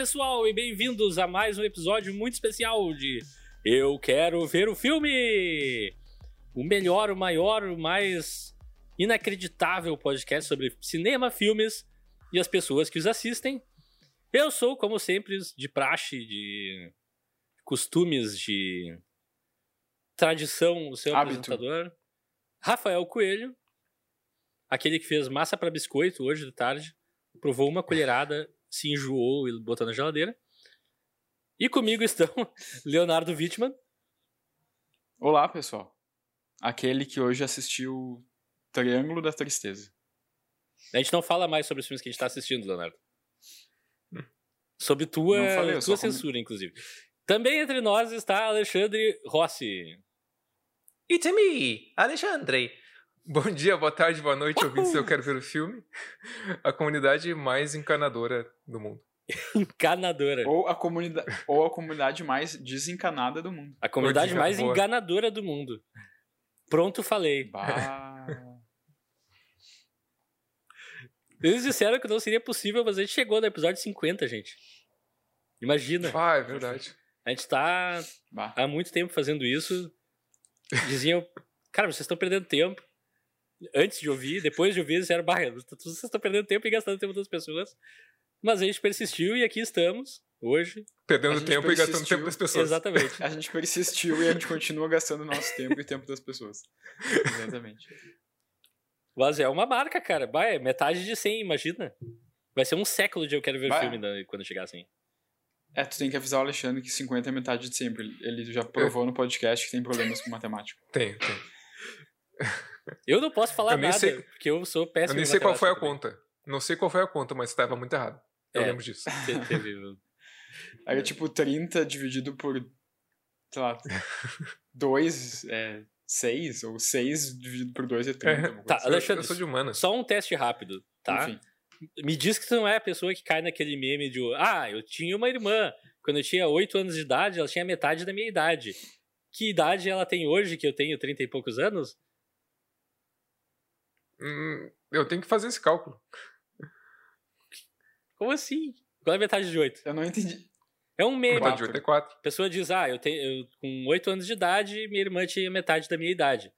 Olá, pessoal, e bem-vindos a mais um episódio muito especial de Eu Quero Ver o Filme! O melhor, o maior, o mais inacreditável podcast sobre cinema, filmes e as pessoas que os assistem. Eu sou, como sempre, de praxe, de costumes, de tradição, o seu Hábito. apresentador, Rafael Coelho, aquele que fez massa para biscoito hoje de tarde, provou uma colherada, se enjoou e botou na geladeira. E comigo estão Leonardo Wittmann, Olá, pessoal. Aquele que hoje assistiu Triângulo da Tristeza. A gente não fala mais sobre os filmes que a gente tá assistindo, Leonardo. Sobre tua, falei, tua comi- censura, inclusive. Também entre nós está Alexandre Rossi. It's me, Alexandre. Bom dia, boa tarde, boa noite, ouvintes. Eu quero ver o filme. A comunidade mais encanadora do mundo. Encanadora. Ou a, comunidade, ou a comunidade mais desencanada do mundo. A comunidade mais boa. enganadora do mundo. Pronto, falei. Bah. Eles disseram que não seria possível, mas a gente chegou no episódio 50, gente. Imagina. Ah, é verdade. A gente tá bah. há muito tempo fazendo isso. Diziam, cara, vocês estão perdendo tempo. Antes de ouvir, depois de ouvir, eles disseram, bah, vocês estão perdendo tempo e gastando tempo das pessoas. Mas a gente persistiu e aqui estamos, hoje. Perdendo tempo e gastando tempo das pessoas. Exatamente. A gente persistiu e a gente continua gastando nosso tempo e tempo das pessoas. Exatamente. Mas é uma marca, cara. Bah, é metade de 100, imagina. Vai ser um século de eu quero ver Vai. filme da- quando chegar assim. É, tu tem que avisar o Alexandre que 50 é metade de sempre. Ele já provou no podcast que tem problemas com matemática. Tem, tem. Eu não posso falar nada, sei- porque eu sou péssimo Eu nem em sei qual foi a matemática conta. Não sei qual foi a conta, mas estava muito errado. Eu É. lembro disso. também. Te- teve- Aí, tipo, 30 dividido por, sei lá, 2 é 6, ou 6 dividido por 2 é 30. É. Tá, assim. Eu- Alexandre, Eu sou de humanas. Só um teste rápido, tá? Enfim. Me diz que tu não é a pessoa que cai naquele meme de ah, eu tinha uma irmã. Quando eu tinha 8 anos de idade, ela tinha metade da minha idade. Que idade ela tem hoje, que eu tenho 30 e poucos anos? Hum, eu tenho que fazer esse cálculo. Como assim? Qual é a metade de 8? Eu não entendi. É um meme. Metade de 8 é 4. A pessoa diz, ah, eu tenho eu, com 8 anos de idade, minha irmã tinha metade da minha idade.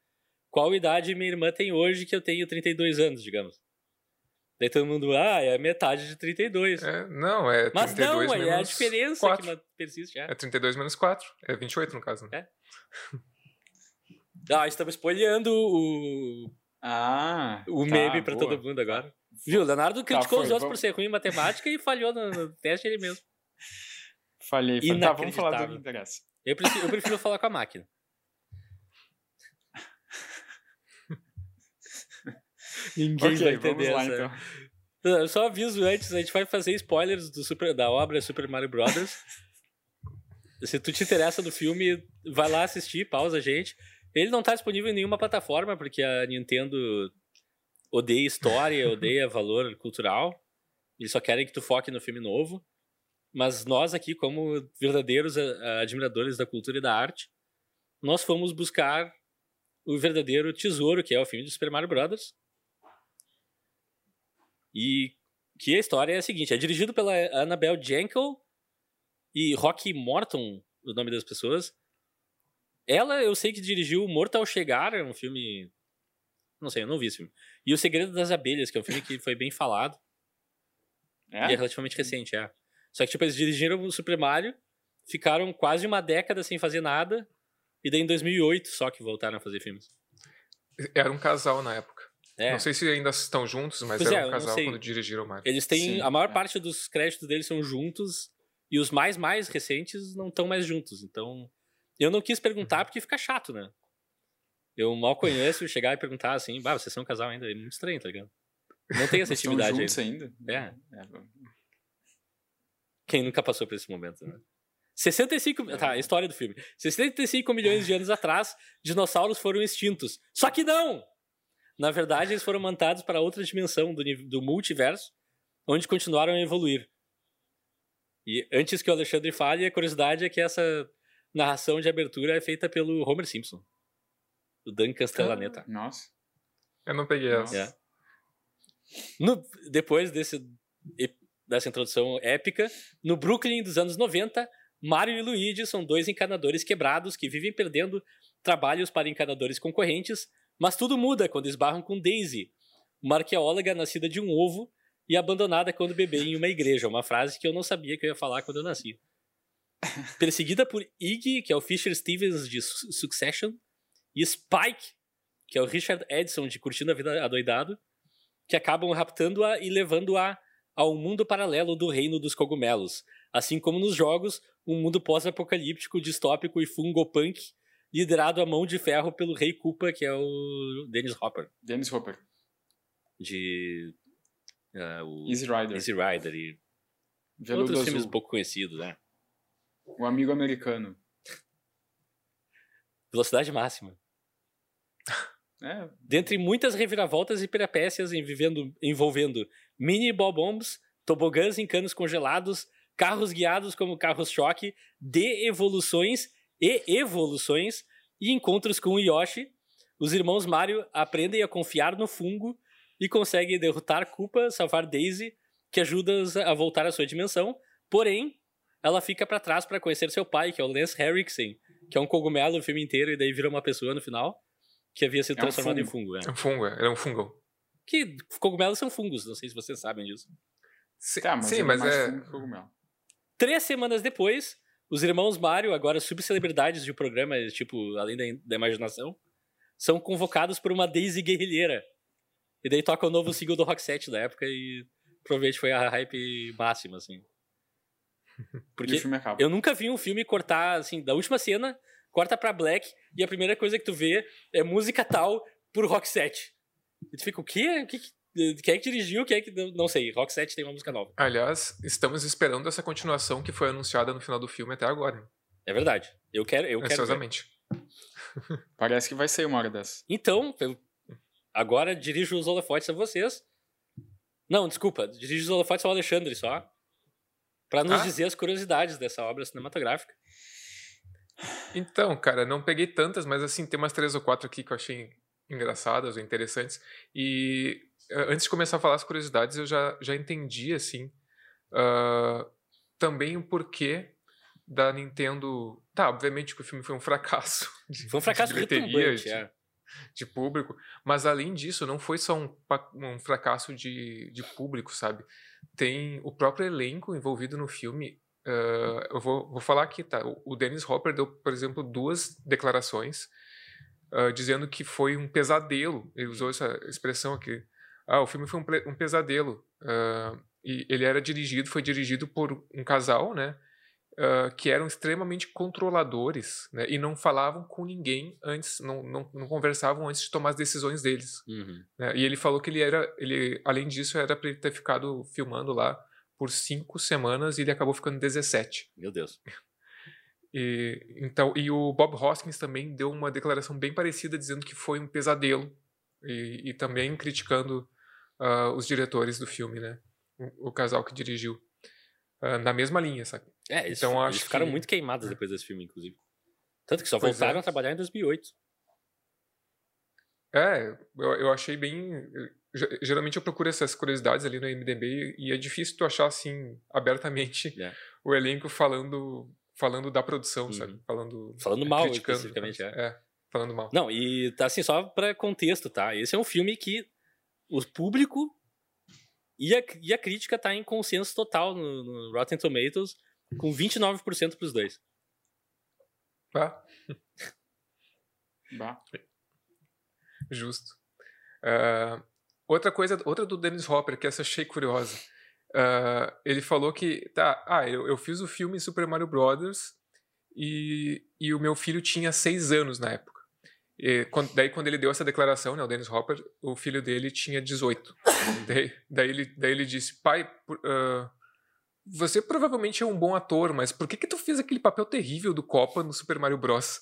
Qual idade minha irmã tem hoje que eu tenho 32 anos, digamos? Daí todo mundo, ah, é metade de 32. É, não, é 32 Mas não, menos é a diferença 4. que persiste. É. É 32 menos 4. É 28 no caso. Né? Ah, estamos spoileando o, Ah. o tá, meme pra boa. todo mundo agora. Viu, Leonardo criticou foi, os outros vamos- por ser ruim em matemática e falhou no, no teste ele mesmo. Falhei. falhei. Tá, vamos falar do que interessa. Eu prefiro, eu prefiro falar com a máquina. Ninguém vai ok, vamos entender lá essa. então. Eu só aviso antes, a gente vai fazer spoilers do Super- da obra Super Mario Brothers. Se tu te interessa do filme, vai lá assistir, pausa a gente. Ele não tá disponível em nenhuma plataforma, porque a Nintendo odeia história, odeia valor cultural. Eles só querem que tu foque no filme novo. Mas nós aqui, como verdadeiros ah, admiradores da cultura e da arte, nós fomos buscar o verdadeiro tesouro, que é o filme do Super Mario Brothers. E que a história é a seguinte: é dirigido pela Annabelle Jankel e Rocky Morton, o nome das pessoas. Ela, eu sei que dirigiu Mortal Chegar, é um filme. Não sei, eu não vi esse filme. E O Segredo das Abelhas, que é um filme que foi bem falado. E é É? relativamente recente, é. Só que, tipo, eles dirigiram o Super Mario, ficaram quase uma década sem fazer nada, e daí em 2008 só que voltaram a fazer filmes. Era um casal na época. É. Não sei se ainda estão juntos, mas Pois era é, um casal quando dirigiram o Mario. Eles têm. Sim, a maior é. parte dos créditos deles são juntos, e os mais, mais recentes não estão mais juntos. Então, eu não quis perguntar porque fica chato, né? Eu mal conheço, chegar e perguntar assim, bah, vocês são um casal ainda, é muito estranho, tá ligado? Não tem essa intimidade juntos ainda. ainda? É. É, Quem nunca passou por esse momento, né? 65. Tá, a história do filme. 65 milhões de anos atrás, dinossauros foram extintos. Só que não! Na verdade, eles foram mandados para outra dimensão do, do multiverso, onde continuaram a evoluir. E antes que o Alexandre fale, a curiosidade é que essa narração de abertura é feita pelo Homer Simpson. O Dan Castellaneta. Nossa. Eu não peguei essa. É. No- depois desse. dessa introdução épica, no Brooklyn dos anos 90, Mario e Luigi são dois encanadores quebrados que vivem perdendo trabalhos para encanadores concorrentes, mas tudo muda quando esbarram com Daisy, uma arqueóloga nascida de um ovo e abandonada quando bebê em uma igreja. Uma frase que eu não sabia que eu ia falar quando eu nasci. Perseguida por Iggy, que é o Fisher Stevens de Succession, e Spike, que é o Richard Edson de Curtindo a Vida Adoidado, que acabam raptando-a e levando-a ao mundo paralelo do reino dos cogumelos. Assim como nos jogos, um mundo pós-apocalíptico, distópico e fungopunk, liderado a mão de ferro pelo Rei Koopa, que é o Dennis Hopper. Dennis Hopper. De. Uh, Easy Rider. Easy Rider e Veludo outros Azul. filmes pouco conhecidos, né? O amigo americano. Velocidade máxima. É, Dentre muitas reviravoltas e peripécias envolvendo, envolvendo mini bombs, tobogãs em canos congelados, carros guiados como carros-choque, de-evoluções e evoluções, e encontros com o Yoshi, os irmãos Mario aprendem a confiar no fungo e conseguem derrotar Koopa, salvar Daisy, que ajuda a voltar à sua dimensão, porém, ela fica para trás para conhecer seu pai, que é o Lance Henriksen, que é um cogumelo o filme inteiro e daí vira uma pessoa no final, que havia sido É um transformado em fungo. fungo. É. É um fungo, é um fungo. Que cogumelos são fungos, não sei se vocês sabem disso. Sim, tá, mas, sim, mas é. cogumelo. Três semanas depois, os irmãos Mario, agora subcelebridades de um programa, tipo, além da, da imaginação, são convocados por uma Daisy guerrilheira. E daí toca o novo single do Rock 7 da época e provavelmente foi a hype máxima, assim. E o Porque filme acaba. eu nunca vi um filme cortar, assim, da última cena, corta pra Black, e a primeira coisa que tu vê é música tal por Rock 7. E tu fica, o quê? O que que- Quem é que dirigiu? Quem é que. Não sei. Rock 7 tem uma música nova. Aliás, estamos esperando essa continuação que foi anunciada no final do filme até agora. É verdade. Eu quero, eu quero. Ansiosamente. Parece que vai ser uma hora dessa. Então, agora dirijo os holofotes a vocês. Não, desculpa, dirijo os holofotes ao Alexandre só. Pra nos Ah. dizer as curiosidades dessa obra cinematográfica. Então, cara, não peguei tantas, mas assim, tem umas três ou quatro aqui que eu achei engraçadas ou interessantes. E antes de começar a falar as curiosidades, eu já, já entendi, assim, ah, também o porquê da Nintendo. Tá, obviamente que o filme foi um fracasso. de- Foi um fracasso de bilheteria, retumbante, de- é. de público, mas além disso, não foi só um, um fracasso de, de público, sabe? Tem o próprio elenco envolvido no filme. ah, eu vou, vou falar aqui, tá? O, Dennis Hopper deu, por exemplo, duas declarações ah, dizendo que foi um pesadelo. Ele usou essa expressão aqui. Ah, o filme foi um, um pesadelo. ah, e ele era dirigido, foi dirigido por um casal, né? Que eram extremamente controladores né, e não falavam com ninguém antes, não, não, não conversavam antes de tomar as decisões deles. Uhum. né. E ele falou que ele era, ele, além disso, era para ele ter ficado filmando lá por cinco semanas e ele acabou ficando 17. Meu Deus. E, então, e o Bob Hoskins também deu uma declaração bem parecida, dizendo que foi um pesadelo e, e também criticando ah, os diretores do filme, né? O, o casal que dirigiu. Ah, na mesma linha, sabe? É, eles, Então, eles acho ficaram que- muito queimados depois desse filme, inclusive. Tanto que só Pois voltaram é. a trabalhar em 2008. É, eu, eu achei bem. ge- Geralmente eu procuro essas curiosidades ali no MDB e é difícil tu achar assim abertamente É. o elenco falando falando da produção, Uhum. sabe? Falando Falando mal, criticando, especificamente, caso. é. falando mal. Não, e tá assim, só pra contexto, tá? Esse é um filme que o público e a, e a crítica tá em consenso total no, no Rotten Tomatoes, com 29% pros dois. Tá? Bah. Justo. Ah, outra coisa, outra do Dennis Hopper, que essa achei curiosa. Ah, ele falou que, tá, ah, eu, eu fiz o filme Super Mario Brothers e, e o meu filho tinha seis anos na época. E quando- daí, quando ele deu essa declaração, né, o Dennis Hopper, o filho dele tinha 18. daí, daí, ele, daí ele disse, pai, por- ah, você provavelmente é um bom ator, mas por que que tu fez aquele papel terrível do Copa no Super Mario Bros?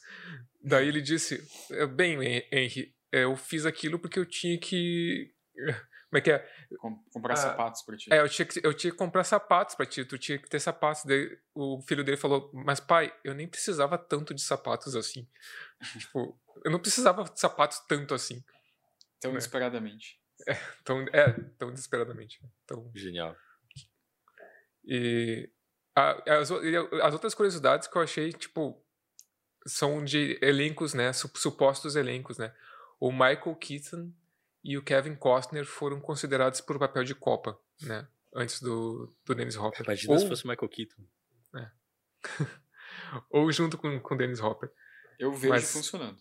Daí ele disse, "É, bem, Hen- Henry, eu fiz aquilo porque eu tinha que... Como é que é? Com- comprar Ah, sapatos pra ti. É, eu tinha, que, eu tinha que comprar sapatos pra ti, tu tinha que ter sapatos. Daí o filho dele falou, mas pai, eu nem precisava tanto de sapatos assim. tipo, eu não precisava de sapatos tanto assim. Tão é. desesperadamente. Tão, é, tão desesperadamente. Então, Genial. E a- as, as outras curiosidades que eu achei, tipo, são de elencos, né? su- Supostos elencos, né? O Michael Keaton e o Kevin Costner foram considerados por papel de Copa, né? Antes do, do Dennis Hopper. Imagina ou, se fosse o Michael Keaton. ou junto com o Dennis Hopper. Eu vejo Mas- funcionando.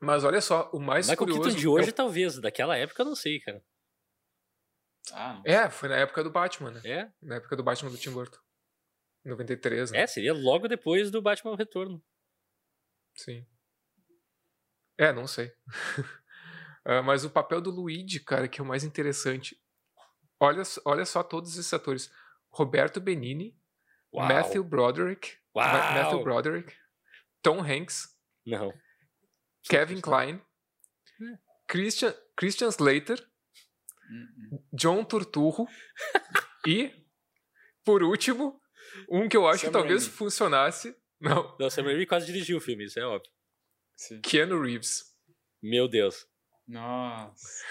Mas olha só, o mais Michael curioso... Keaton de hoje, talvez. Daquela época, eu não sei, cara. Ah, não. É, é, foi na época do Batman, né? É? Na época do Batman do Tim Burton. 93, né? É, seria logo depois do Batman Retorno. Sim. É, não sei. Ah, mas o papel do Luigi, cara, que é o mais interessante. Olha, olha só todos esses atores. Roberto Benini, Uau. Matthew Broderick, Uau. Ma- Matthew Broderick, Tom Hanks, Não. Kevin Kline, Christian, Christian Slater. John Turturro e, por último, um que eu acho Sam que talvez Raimi. funcionasse. Não, Não, Sam Raimi quase dirigiu o filme, isso é óbvio. Sim. Keanu Reeves. Meu Deus. Nossa.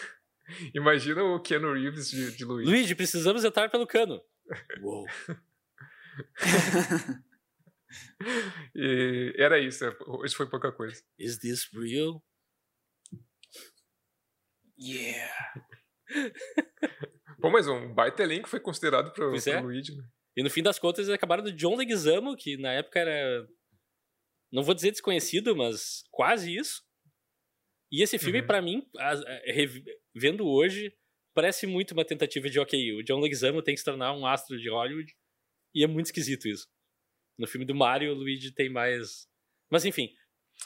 Imagina o Keanu Reeves de, de Luigi. Luigi, precisamos entrar pelo cano. Uou. E era isso, hoje foi pouca coisa. Is this real? Yeah. Bom, mas um baita elenco foi considerado pro, Pois pro é. Luigi, né? E no fim das contas, eles acabaram do John Leguizamo, que na época era. Não vou dizer desconhecido, mas quase isso. E esse filme, Uhum. pra mim, é, rev- vendo hoje, parece muito uma tentativa de, ok, o John Leguizamo tem que se tornar um astro de Hollywood. E é muito esquisito isso. No filme do Mario, o Luigi tem mais. Mas enfim.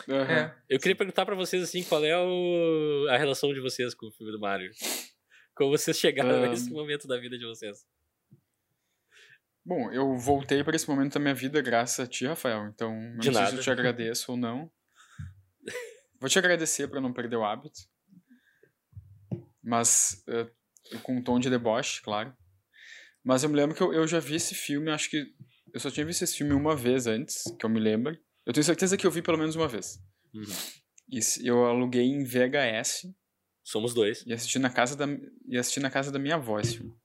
É. eu queria perguntar pra vocês assim, qual é o- a relação de vocês com o filme do Mario? Como vocês chegaram nesse momento da vida de vocês? Bom, eu voltei para esse momento da minha vida graças a ti, Rafael. Então, eu De não sei se nada. eu te agradeço ou não. Vou te agradecer para não perder o hábito. Mas eh, com um tom de deboche, claro. Mas eu me lembro que eu, eu já vi esse filme, acho que eu só tinha visto esse filme uma vez antes, que eu me lembro. Eu tenho certeza que eu vi pelo menos uma vez. Uhum. Eu aluguei em VHS Somos dois. e assisti na casa da, e assisti na casa da minha avó esse filme.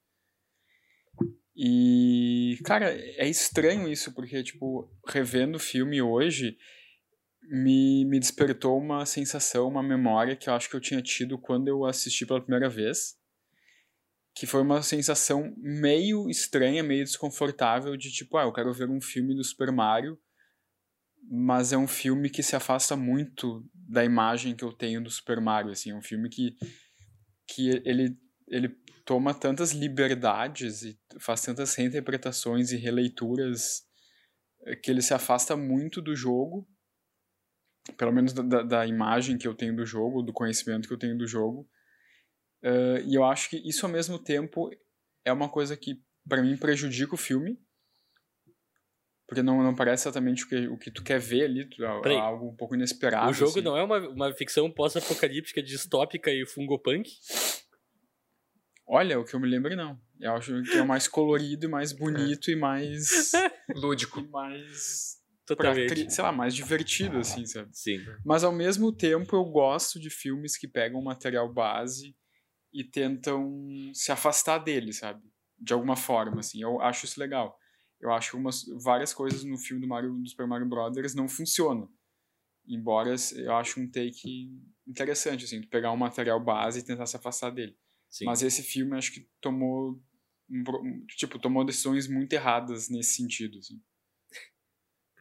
E, cara, é estranho isso, porque, tipo, revendo o filme hoje, me, me despertou uma sensação, uma memória que eu acho que eu tinha tido quando eu assisti pela primeira vez. Que foi uma sensação meio estranha, meio desconfortável, de tipo, ah, eu quero ver um filme do Super Mario, mas é um filme que se afasta muito da imagem que eu tenho do Super Mario, assim, é um filme que, que ele, ele toma tantas liberdades e faz tantas reinterpretações e releituras eh, que ele se afasta muito do jogo, pelo menos da, da, imagem que eu tenho do jogo, do conhecimento que eu tenho do jogo, Eh, e eu acho que isso ao mesmo tempo é uma coisa que para mim prejudica o filme, porque não, não parece exatamente o que, o que tu quer ver ali, tu- é algo um pouco inesperado. O jogo assim. não é uma, uma ficção pós-apocalíptica distópica e fungopunk? Olha, o que eu me lembro não. Eu acho que é mais colorido e mais bonito e mais. Lúdico. e mais. Totalmente. sei lá, mais divertido, assim, sabe? Sim. Mas ao mesmo tempo eu gosto de filmes que pegam material base e tentam se afastar dele, sabe? De alguma forma, assim. Eu acho isso legal. Eu acho umas, várias coisas no filme do, Mario, do Super Mario Brothers não funcionam. Embora eu acho um take interessante, assim, pegar um material base e tentar se afastar dele. Sim. Mas esse filme acho que tomou tipo tomou decisões muito erradas nesse sentido assim.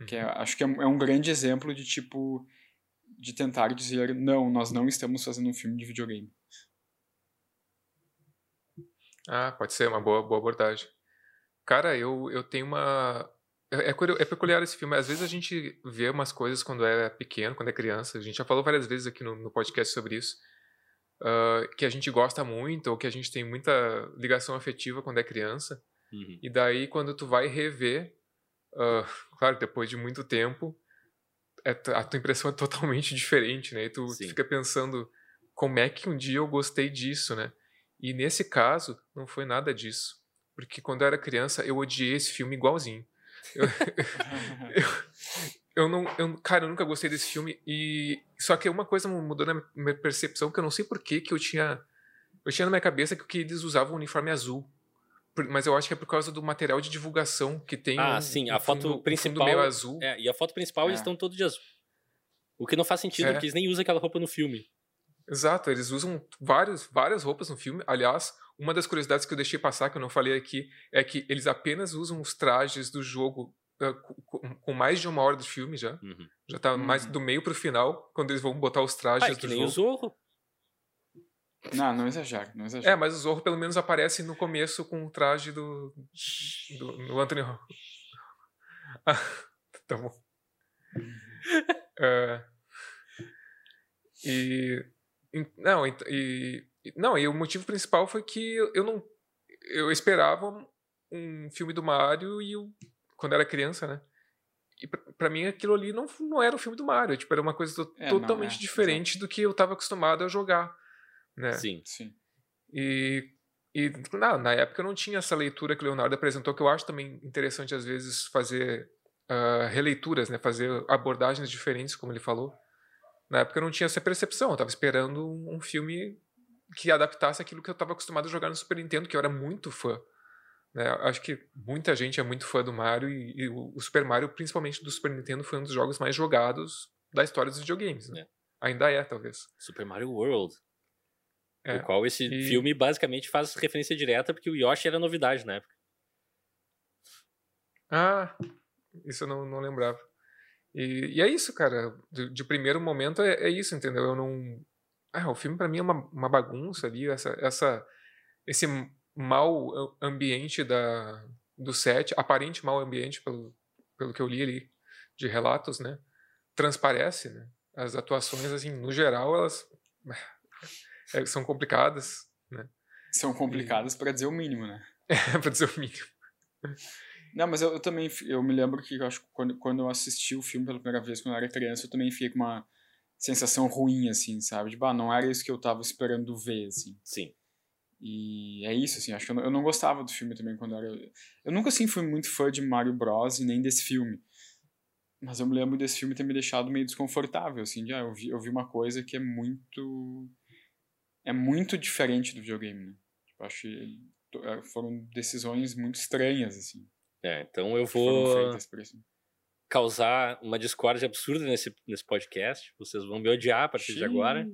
que é- acho que é, um- é um grande exemplo de tipo de tentar dizer não nós não estamos fazendo um filme de videogame Ah, pode ser uma boa, boa abordagem. Cara, eu, eu tenho uma. É, é é peculiar esse filme. Às vezes a gente vê umas coisas quando é pequeno, quando é criança. A gente já falou várias vezes aqui no, no podcast sobre isso. ah, que a gente gosta muito, ou que a gente tem muita ligação afetiva quando é criança. Uhum. E daí, quando tu vai rever, ah, claro, depois de muito tempo, é a tua impressão é totalmente diferente, né? E tu, tu Sim. fica pensando, como é que um dia eu gostei disso, né? E nesse caso, não foi nada disso. Porque quando eu era criança, eu odiei esse filme igualzinho. Eu, eu não, eu, cara, eu nunca gostei desse filme e só que uma coisa mudou na minha percepção que eu não sei por que que eu tinha eu tinha na minha cabeça que eles usavam um uniforme azul mas eu acho que é por causa do material de divulgação que tem. Ah, um, sim, um a foto fundo, principal. Um fundo meio azul. É, e a foto principal eles É. estão todos de azul. O que não faz sentido, É. porque eles nem usam aquela roupa no filme. Exato, eles usam vários, várias roupas no filme. Aliás, uma das curiosidades que eu deixei passar, que eu não falei aqui, é que eles apenas usam os trajes do jogo ah, com, com- mais de uma hora do filme já. Uhum. Já tá Uhum. mais do meio pro final, quando eles vão botar os trajes Ah, é que do nem jogo. o Zorro. Não, não exagera, não É, mas o Zorro pelo menos aparece no começo com o traje do, do, do Anthony. Ah, tá bom. É, e, e- não, e, e- não, e o motivo principal foi que eu, não eu esperava um filme do Mario e eu, quando era criança, né? E pra, mim aquilo ali não, não era o filme do Mario, tipo, era uma coisa to- É, não, totalmente é, diferente do que eu tava acostumado a jogar, né? Sim. Sim. E, e na, na época eu não tinha essa leitura que o Leonardo apresentou, que eu acho também interessante às vezes fazer ah, releituras, né? fazer abordagens diferentes, como ele falou. Na época eu não tinha essa percepção, eu estava esperando um, um filme que adaptasse aquilo que eu estava acostumado a jogar no Super Nintendo, que eu era muito fã. Né? Acho que muita gente é muito fã do Mario e, e o, Super Mario, principalmente do Super Nintendo, foi um dos jogos mais jogados da história dos videogames. Né? É. Ainda é, talvez. Super Mario World. É. O qual esse E- filme basicamente faz referência direta, porque o Yoshi era novidade na época. Ah, isso eu não, não lembrava. E, e é isso, cara. De, de primeiro momento é, é isso, entendeu? Eu não. Ah, o filme pra mim é uma, uma bagunça ali, essa, essa, esse mau ambiente da, do set, aparente mau ambiente, pelo, pelo que eu li ali de relatos, né? Transparece, né? As atuações, assim, no geral, elas é, são complicadas, né? São complicadas pra dizer o mínimo, né? pra dizer o mínimo. Não, mas eu, eu também, eu me lembro que eu acho que quando, quando eu assisti o filme pela primeira vez, quando eu era criança, eu também fiquei com uma sensação ruim, assim, sabe? De, bah, não era isso que eu tava esperando ver, assim. Sim. E é isso, assim, acho que eu não, eu não gostava do filme também quando eu era... Eu nunca, assim, fui muito fã de Mario Bros e nem desse filme. Mas eu me lembro desse filme ter me deixado meio desconfortável, assim, de, ah, eu vi, eu vi uma coisa que é muito... É muito diferente do videogame, né? Tipo, acho que eh, foram decisões muito estranhas, assim, É, então eu que foram vou feitas por isso. Causar uma discórdia absurda nesse, nesse podcast. Vocês vão me odiar a partir de agora.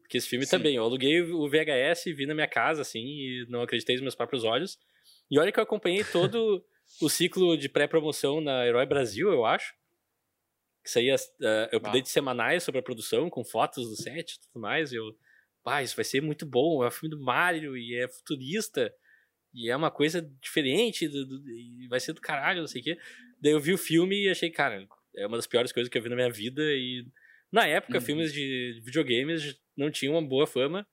Porque esse filme Sim. também, eu aluguei o VHS e vi na minha casa, assim, e não acreditei nos meus próprios olhos. E olha que eu acompanhei todo o ciclo de pré-promoção na Herói Brasil, eu acho. Que saía uh, updates semanais sobre a produção, com fotos do set e tudo mais. E eu, pá, isso vai ser muito bom, é um filme do Mario e é futurista. E é uma coisa diferente, do, do- e vai ser do caralho, não sei o quê. Daí eu vi o filme e achei, cara, é uma das piores coisas que eu vi na minha vida. E na época, Uhum. filmes de videogames não tinham uma boa fama,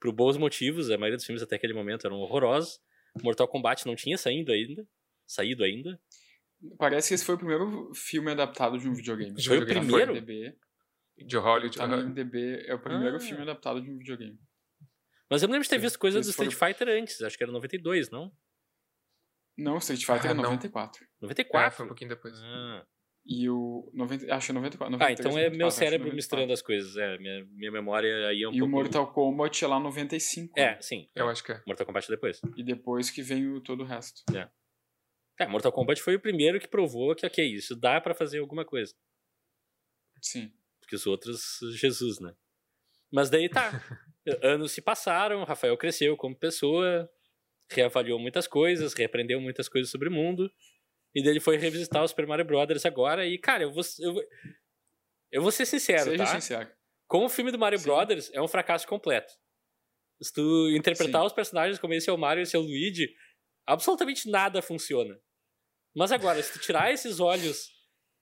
por bons motivos. A maioria dos filmes até aquele momento eram horrorosos. Mortal Kombat não tinha saído ainda. Saído ainda. Parece que esse foi o primeiro filme adaptado de um videogame. De Foi o primeiro? De Hollywood. tá no. IMDb, é o primeiro Ah. filme adaptado de um videogame. Mas eu me lembro de ter visto coisas do esse foi Street Fighter antes. Acho que era 92, não? Não, Street Fighter Ah, é não. 94. É, 94? foi um pouquinho depois. Ah. E o 90, acho que é 94, Ah, 93, então é 94, meu cérebro 94. misturando as coisas. É, minha, minha memória aí é um E o pouco... Mortal Kombat é lá 95. É, sim. Eu acho que é. Mortal Kombat depois. E depois que vem o todo o resto. É, Mortal Kombat foi o primeiro que provou que, ok, isso dá pra fazer alguma coisa. Sim. Porque os outros, Jesus, né? Mas daí tá. Anos se passaram, Rafael cresceu como pessoa, reavaliou muitas coisas, reaprendeu muitas coisas sobre o mundo. E daí ele foi revisitar o Super Mario Brothers agora. E, cara, eu vou, eu, eu vou ser sincero, Seja tá? sincero. Como o filme do Mario Sim. Brothers é um fracasso completo. Se tu interpretar Sim. os personagens como esse é o Mario e esse é o Luigi, absolutamente nada funciona. Mas agora, se tu tirar esses olhos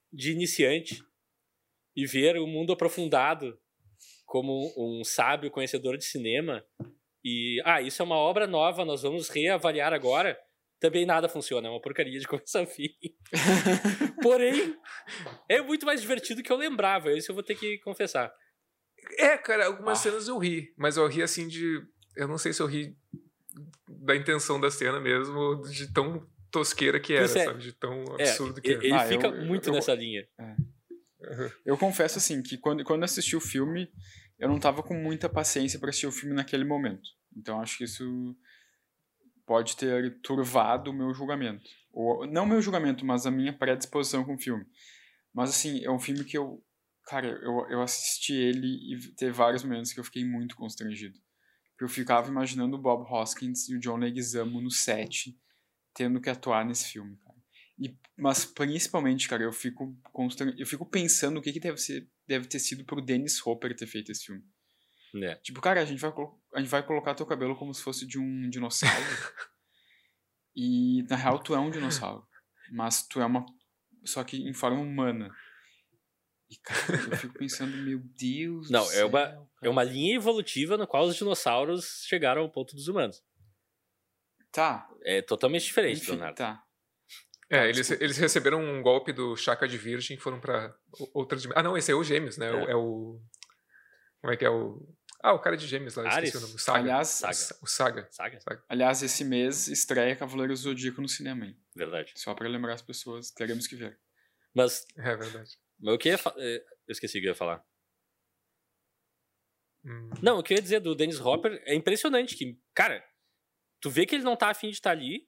de iniciante e ver o mundo aprofundado como um sábio conhecedor de cinema e, ah, isso é uma obra nova, nós vamos reavaliar agora, também nada funciona, é uma porcaria de começo a fim. Porém, é muito mais divertido que eu lembrava, isso eu vou ter que confessar. É, cara, algumas Ah. cenas eu ri, mas eu ri assim de. Eu não sei se eu ri da intenção da cena mesmo, de tão tosqueira que era, é. sabe? De tão É, absurdo que ele era. Ah, fica eu- muito eu- nessa linha. Eu confesso assim que quando, quando eu assisti o filme, eu não tava com muita paciência pra assistir o filme naquele momento. Então acho que isso pode ter turvado o meu julgamento. Ou, não meu julgamento, mas a minha predisposição com o filme. Mas, assim, é um filme que eu. Cara, eu, eu assisti ele e teve vários momentos que eu fiquei muito constrangido. Eu ficava imaginando o Bob Hoskins e o John Leguizamo no set, tendo que atuar nesse filme, cara. E, mas, principalmente, cara, eu fico, constran... eu fico pensando o que, que deve, ser, deve ter sido pro Dennis Hopper ter feito esse filme. É. Tipo, cara, a gente vai, a gente vai colocar teu cabelo como se fosse de um dinossauro. e, na real, tu é um dinossauro. Mas tu é uma. Só que em forma humana. E, cara, eu fico pensando, meu Deus. Não, do é céu, uma, cara. é uma linha evolutiva na qual os dinossauros chegaram ao ponto dos humanos. Tá. É totalmente diferente, Enfim, Leonardo. tá. É, Tá, eles, eles receberam um golpe do Chaka de Virgem e foram pra outra dimensão. Ah, não, esse é o Gêmeos, né? É. O- É. o. Como é que é o. Ah, o cara de Gêmeos lá, eu esqueci Ares? o nome. O Saga. Aliás, Saga. O Saga. Saga? aliás, esse mês estreia Cavaleiros do Zodíaco no cinema, hein? Verdade. Só pra lembrar as pessoas, teremos que ver. Mas, É verdade. mas o que eu ia é, Eu esqueci o que eu ia falar. Hum. Não, o que eu ia dizer do Dennis Hopper é impressionante que, cara, tu vê que ele não tá afim de estar ali,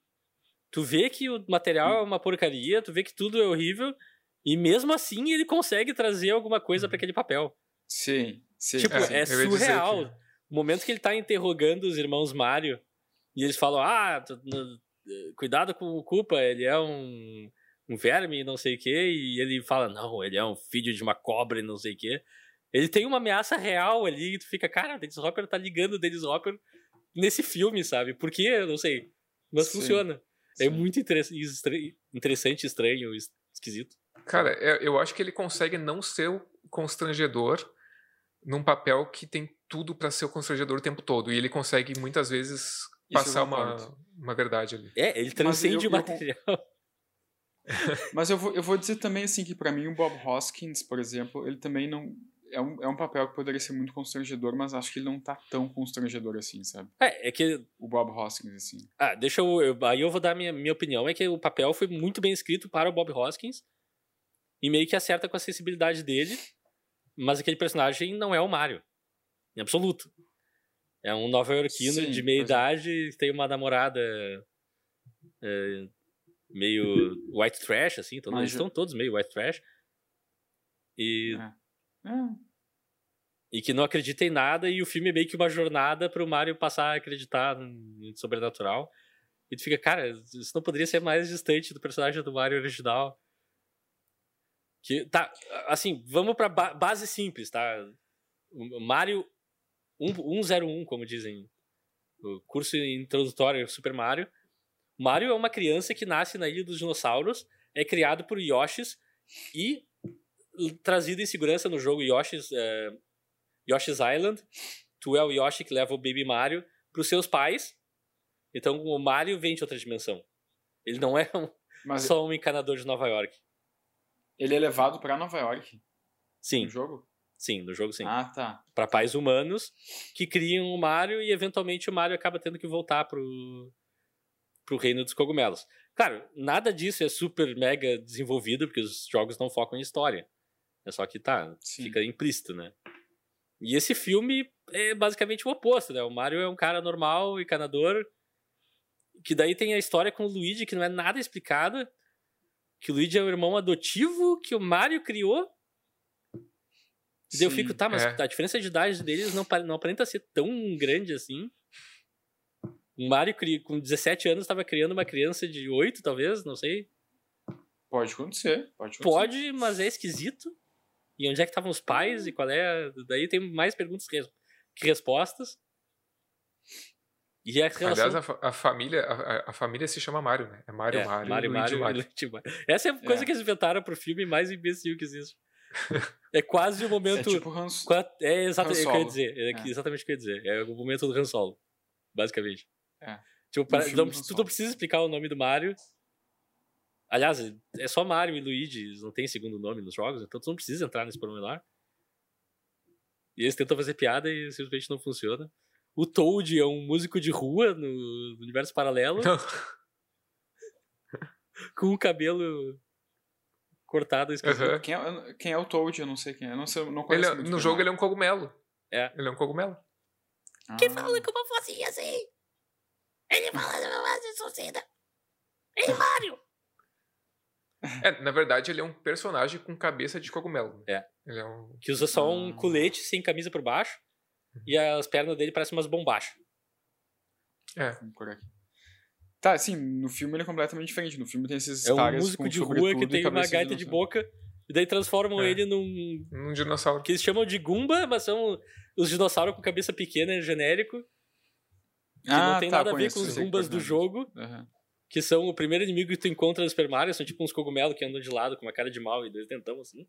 tu vê que o material é uma porcaria, tu vê que tudo é horrível, e mesmo assim ele consegue trazer alguma coisa pra aquele papel. Sim, sim. Tipo, é dizer surreal. que- O momento que ele tá interrogando os irmãos Mario e eles falam: Ah, cuidado com o Culpa, ele é um, um verme, não sei o quê. E ele fala: Não, ele é um filho de uma cobra e não sei o quê. Ele tem uma ameaça real ali e tu fica: Cara, Dennis Hopper tá ligando o Dennis Hopper nesse filme, sabe? Por quê? Eu não sei. Mas Sim, funciona. É sim. muito interess- estra- interessante, estranho, es- esquisito. Cara, é- eu acho que ele consegue não ser o constrangedor num papel que tem tudo pra ser o constrangedor o tempo todo. E ele consegue muitas vezes Isso eu passar uma, uma verdade ali. É, ele transcende eu- o eu- material. Mas eu vou, eu vou dizer também assim que pra mim o Bob Hoskins, por exemplo, ele também não é um, é um papel que poderia ser muito constrangedor, mas acho que ele não tá tão constrangedor assim, sabe? É, é que O Bob Hoskins assim. Ah, deixa eu, eu- Aí eu vou dar minha, minha opinião. É que o papel foi muito bem escrito para o Bob Hoskins. E meio que acerta com a sensibilidade dele. Mas aquele personagem não é o Mario. Em absoluto. É um nova-iorquino de meia é. idade que tem uma namorada é, meio white trash, assim. Todos, eles estão todos meio white trash. E, É. e que não acredita em nada. E o filme é meio que uma jornada para o Mario passar a acreditar no sobrenatural. E tu fica, cara, isso não poderia ser mais distante do personagem do Mario original. Que, tá, assim, vamos pra ba- base simples, tá? Mario 1- 101, como dizem. O curso introdutório Super Mario. Mario é uma criança que nasce na Ilha dos Dinossauros, é criado por Yoshis e trazido em segurança no jogo Yoshi's, eh, Yoshi's Island. Tu é o Yoshi que leva o Baby Mario pros seus pais. Então o Mario vem de outra dimensão. Ele não é um- Mas só um encanador de Nova York. Ele é levado pra Nova York Sim, no jogo? sim, no jogo sim. Ah, tá. Pra pais humanos que criam o Mario e eventualmente o Mario acaba tendo que voltar pro, pro reino dos cogumelos. Claro, nada disso é super mega desenvolvido, porque os jogos não focam em história. É só que tá, Sim. fica implícito, né? E esse filme é basicamente o oposto, né? O Mario é um cara normal, encanador, que daí tem a história com o Luigi, que não é nada explicada, que o Luigi é o irmão adotivo que o Mario criou, daí eu Sim. fico, tá, mas é. a diferença de idade deles não, não aparenta ser tão grande assim. O Mario, com 17 anos, estava criando uma criança de 8, talvez, não sei. Pode acontecer, pode acontecer. Pode, mas é esquisito. E onde é que estavam os pais? E qual é. Daí tem mais perguntas que respostas. E a relação. Aliás, a, fa- a família, a, a- família se chama Mario, né? É Mario, é, Mario, Mario, Luigi, Mario, Mario. Luigi, Mario. Essa é a coisa É. que eles inventaram pro filme mais imbecil que existe. É quase o É momento. tipo Hans... Qua- É exatamente o que eu ia dizer. É, É. exatamente o que eu ia dizer. É o momento do Han Solo. Basicamente. É. Tipo, para- não, tu não precisa explicar o nome do Mario. Aliás, é só Mario e Luigi, eles não tem segundo nome nos jogos, então tu não precisa entrar nesse pormenor. E eles tentam fazer piada e simplesmente não funciona. O Toad é um músico de rua no no universo paralelo, Não, com o cabelo cortado esquisito. aham. Quem, é, quem é o Toad? Eu não sei quem é. Não, sei, não Ele conheço é- muito no quem jogo ele é um cogumelo. É. Ele é um cogumelo. Ah, com uma vozinha assim? Ele fala da mamãe suicida. Ele é Mario. É, na verdade, ele é um personagem com cabeça de cogumelo. É. Ele é um. Que usa só um Ah. colete sem camisa por baixo. E as pernas dele parecem umas bombachas. É. Vamos aqui. Tá, assim, no filme ele é completamente diferente. No filme tem esses É um caras músico com de rua sobretudo que e tem uma cabeça gaita de dinossauro. boca. E daí transformam É. ele num. Um dinossauro. que eles chamam de Goomba, mas são os dinossauros com cabeça pequena, genérico. Que Ah, não tem tá, nada a ver conheço, com os sei que Goombas do personagem. jogo. Aham. Que são o primeiro inimigo que tu encontra no Super Mario. São tipo uns cogumelos que andam de lado com uma cara de mal e dois dentão assim.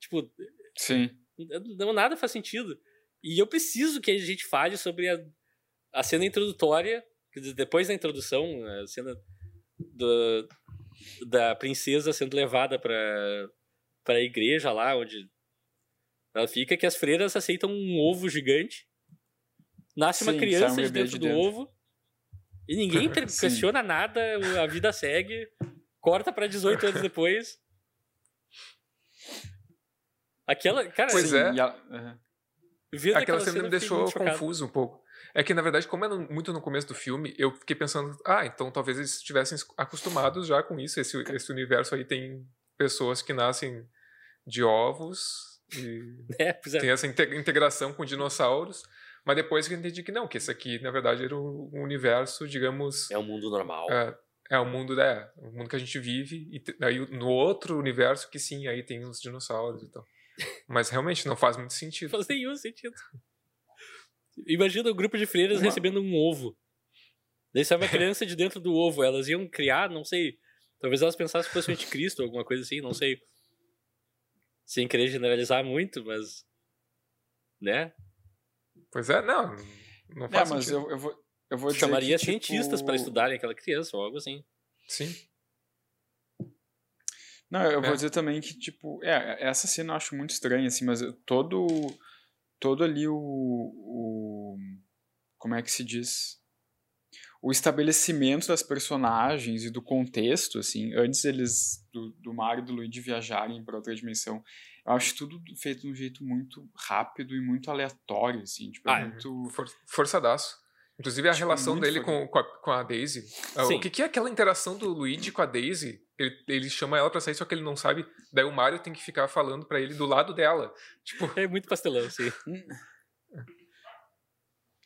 Tipo, Sim. Não nada faz sentido. E eu preciso que a gente fale sobre a, a cena introdutória, depois da introdução, a cena do, da princesa sendo levada para para a igreja lá onde ela fica, que as freiras aceitam um ovo gigante. Nasce uma Sim, criança sai um de dentro de do dentro. ovo. E ninguém questiona nada, a vida segue. Corta para 18 anos depois. Aquela, cara, Pois Sim, é. e a- aham. vendo Aquela cena me eu fiquei deixou confuso um pouco. É que, na verdade, como é no- muito no começo do filme, eu fiquei pensando, ah, então talvez eles estivessem acostumados já com isso. Esse, esse universo aí tem pessoas que nascem de ovos e É, é. tem essa inte- integração com dinossauros. Mas depois que eu entendi que não, que esse aqui, na verdade, era um um universo, digamos, É um mundo normal. é, é o mundo, né, o mundo que a gente vive. E aí no outro universo que sim, aí tem os dinossauros e tal. Mas realmente não faz muito Não sentido. faz nenhum sentido. Imagina um grupo de freiras Uma- recebendo um ovo. Daí sai uma criança de dentro do ovo. Elas iam criar, não sei. Talvez elas pensassem que fosse o anticristo ou alguma coisa assim, não sei. Sem querer generalizar muito, mas. Né? Pois é, não. Não É, faz mas sentido. eu, eu vou, eu vou dizer Chamaria que, cientistas tipo, pra estudarem aquela criança ou algo assim. Sim. Não, eu É. vou dizer também que, tipo, é, essa cena eu acho muito estranha, assim, mas todo, todo ali o, o. Como é que se diz? O estabelecimento das personagens e do contexto, assim, antes eles, do, do Mario e do Luigi viajarem para outra dimensão, eu acho tudo feito de um jeito muito rápido e muito aleatório, assim, tipo, é Ah, é. muito. For, forçadaço. Inclusive a Tipo, relação dele com, com, a, com a Daisy. Ah, Sim. O que, que é aquela interação do Luigi com a Daisy? Ele, ele chama ela pra sair, só que ele não sabe. Daí o Mario tem que ficar falando pra ele do lado dela. Tipo, É muito pastelão, assim.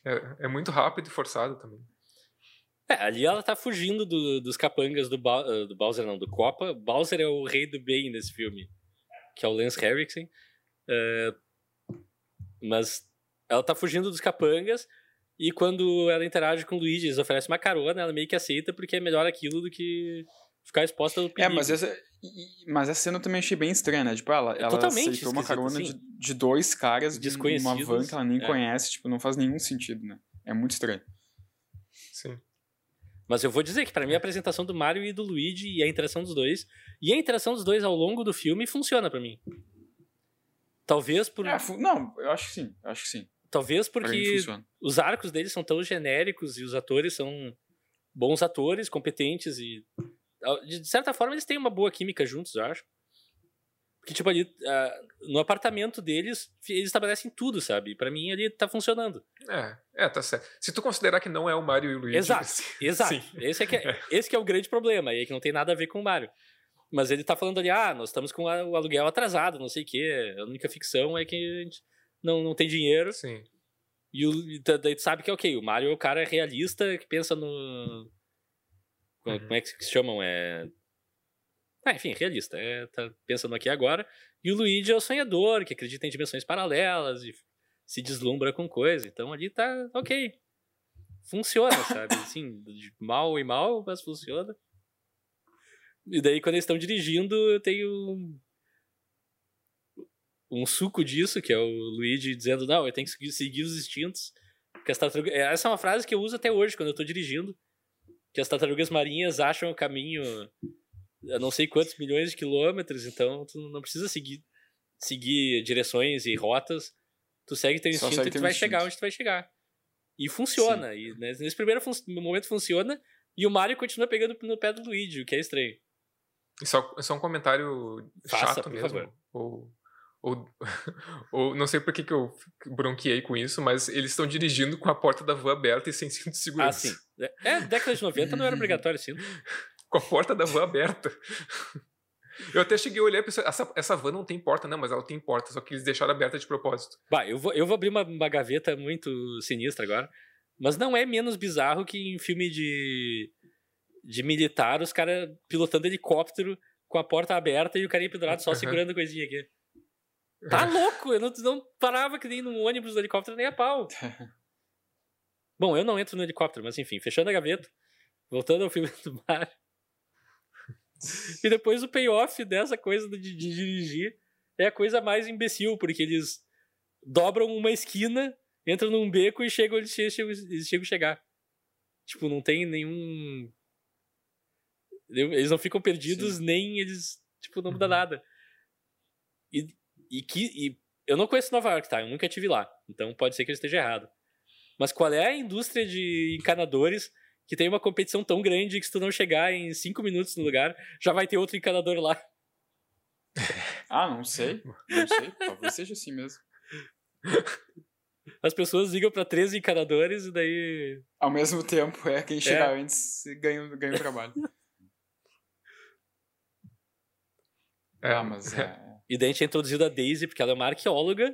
é, é muito rápido e forçado também. É, ali ela tá fugindo do- dos capangas do, Ba- eh, do Bowser, não, do Copa. Bowser é o rei do bem nesse filme, que é o Lance Henriksen. Eh, mas ela tá fugindo dos capangas e quando ela interage com o Luigi, eles oferecem uma carona, ela meio que aceita porque é melhor aquilo do que ficar exposta ao É, perigo. mas essa, mas essa cena eu também achei bem estranha, né? Tipo, ela, ela totalmente aceitou uma carona assim. de, de dois caras de uma van que ela nem é. conhece, tipo, não faz nenhum sentido, né? É muito estranho. Sim. Mas eu vou dizer que pra mim a apresentação do Mario e do Luigi e a interação dos dois, e a interação dos dois ao longo do filme funciona pra mim. Talvez por É, não, eu acho que sim, eu acho que sim. Talvez porque os arcos deles são tão genéricos e os atores são bons atores, competentes e de certa forma eles têm uma boa química juntos, eu acho. Porque tipo ali ah, no apartamento deles eles estabelecem tudo, sabe? Pra mim ali tá funcionando. É, é, tá certo. Se tu considerar que não é o Mario e o Luigi. Exato, exato. Sim. Esse, é que é, esse que é o grande problema, e aí que não tem nada a ver com o Mario. Mas ele tá falando ali, ah, nós estamos com o aluguel atrasado, não sei o quê. A única ficção é que a gente não, não tem dinheiro. Sim. E, o, e da- daí tu sabe que, ok, o Mario é o cara realista que pensa no. Como, Uhum. é que se chamam? É. Ah, enfim, realista. É, tá pensando aqui agora. E o Luigi é o sonhador, que acredita em dimensões paralelas e se deslumbra com coisa. Então ali tá ok. Funciona, sabe? Assim, de mal e mal, mas funciona. E daí, quando eles estão dirigindo, tem um, um suco disso, que é o Luigi dizendo: Não, eu tenho que seguir, os instintos. Que as tartarugas... Essa é uma frase que eu uso até hoje quando eu tô dirigindo. Que as tartarugas marinhas acham o caminho a não sei quantos milhões de quilômetros, então tu não precisa seguir, seguir direções e rotas. Tu segue teu instinto segue e tu vai instinto. chegar onde tu vai chegar. E funciona. E nesse primeiro fun- momento funciona. E o Mario continua pegando no pé do Luigi, o que é estranho. Só, só um comentário Faça, chato por mesmo. favor. O, Ou, ou não sei por que, que eu bronqueei com isso, mas eles estão dirigindo com a porta da van aberta e sem cinto de segurança. Ah, sim. É, década de 90 não era obrigatório cinto. com a porta da van aberta. Eu até cheguei a olhar e pensei, essa, essa van não tem porta, não, mas ela tem porta, só que eles deixaram aberta de propósito. Bah, eu vou, eu vou abrir uma, uma gaveta muito sinistra agora. Mas não é menos bizarro que em filme de, de militar, os caras pilotando helicóptero com a porta aberta e o cara pendurado só segurando a coisinha aqui. Tá louco! Eu não, não parava que nem no ônibus do helicóptero nem a pau. Bom, eu não entro no helicóptero, mas enfim, fechando a gaveta, voltando ao filme do mar. E depois o payoff dessa coisa de, de dirigir é a coisa mais imbecil, porque eles dobram uma esquina, entram num beco e chegam, eles chegam, eles chegam a chegar. Tipo, não tem nenhum. Eles não ficam perdidos, Sim. nem eles. Tipo, não muda uhum. nada. E, e que. E eu não conheço Nova York, tá? Eu nunca estive lá. Então pode ser que eu esteja errado. Mas qual é a indústria de encanadores que tem uma competição tão grande que se tu não chegar em cinco minutos no lugar, já vai ter outro encanador lá. Ah, não sei. Não sei. Talvez seja assim mesmo. As pessoas ligam para 13 encanadores e daí. Ao mesmo tempo, é quem chegar é. antes ganha, ganha o trabalho. É, mas é. E daí a gente é introduzido a Daisy, porque ela é uma arqueóloga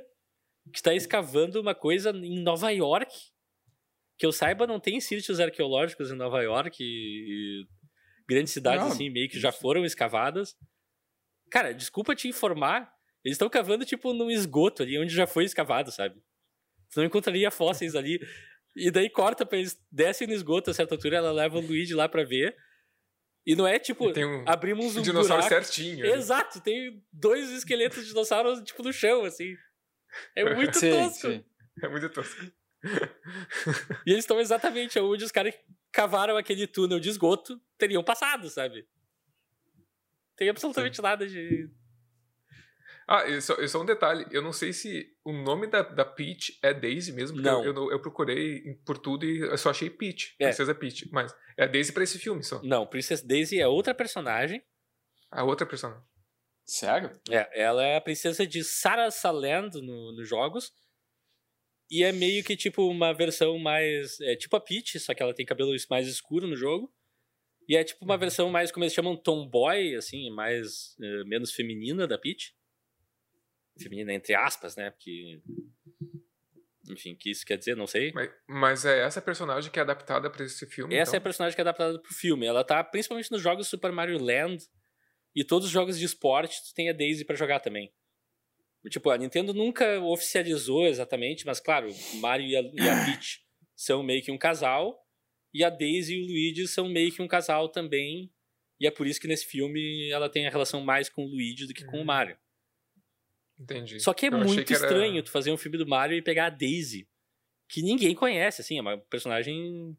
que está escavando uma coisa em Nova York que eu saiba, não tem sítios arqueológicos em Nova York e, e grandes cidades, não, assim, meio que já foram escavadas. Cara, desculpa te informar, eles estão cavando, tipo, num esgoto ali, onde já foi escavado, sabe? Você não encontraria fósseis ali. E daí corta pra eles, descem no esgoto a certa altura, ela leva o Luigi lá pra ver. E não é tipo, um abrimos um, dinossauro buraco. certinho. Exato, tem dois esqueletos de dinossauros, tipo, no chão, assim. É muito sim, tosco. Sim. É muito tosco e eles estão exatamente onde os caras cavaram aquele túnel de esgoto teriam passado, sabe? Tem absolutamente Sim. nada de. Ah, e só, só, um detalhe. Eu não sei se o nome da, da Peach é Daisy mesmo. Porque não. Eu, eu, eu, procurei por tudo e eu só achei Peach. É. Princesa Peach. Mas é a Daisy pra esse filme só. Não, Princesa Daisy é outra personagem. A outra personagem. Sério? É, ela é a princesa de Sarasaland nos no jogos. E é meio que tipo uma versão mais. É tipo a Peach, só que ela tem cabelo mais escuro no jogo. E é tipo uma uhum. versão mais, como eles chamam, tomboy, assim, mais. É, menos feminina da Peach. Feminina entre aspas, né? Porque. Enfim, que isso quer dizer, não sei. Mas, mas é essa personagem que é adaptada para esse filme? Essa então? é a personagem que é adaptada pro filme. Ela tá principalmente nos jogos Super Mario Land e todos os jogos de esporte, tu tem a Daisy para jogar também. Tipo, a Nintendo nunca oficializou exatamente, mas claro, Mario e a, e a Peach são meio que um casal, e a Daisy e o Luigi são meio que um casal também, e é por isso que nesse filme ela tem a relação mais com o Luigi do que com o uhum. Mario. Entendi. Só que é Eu muito que estranho tu fazer um filme do Mario e pegar a Daisy, que ninguém conhece, assim, é uma personagem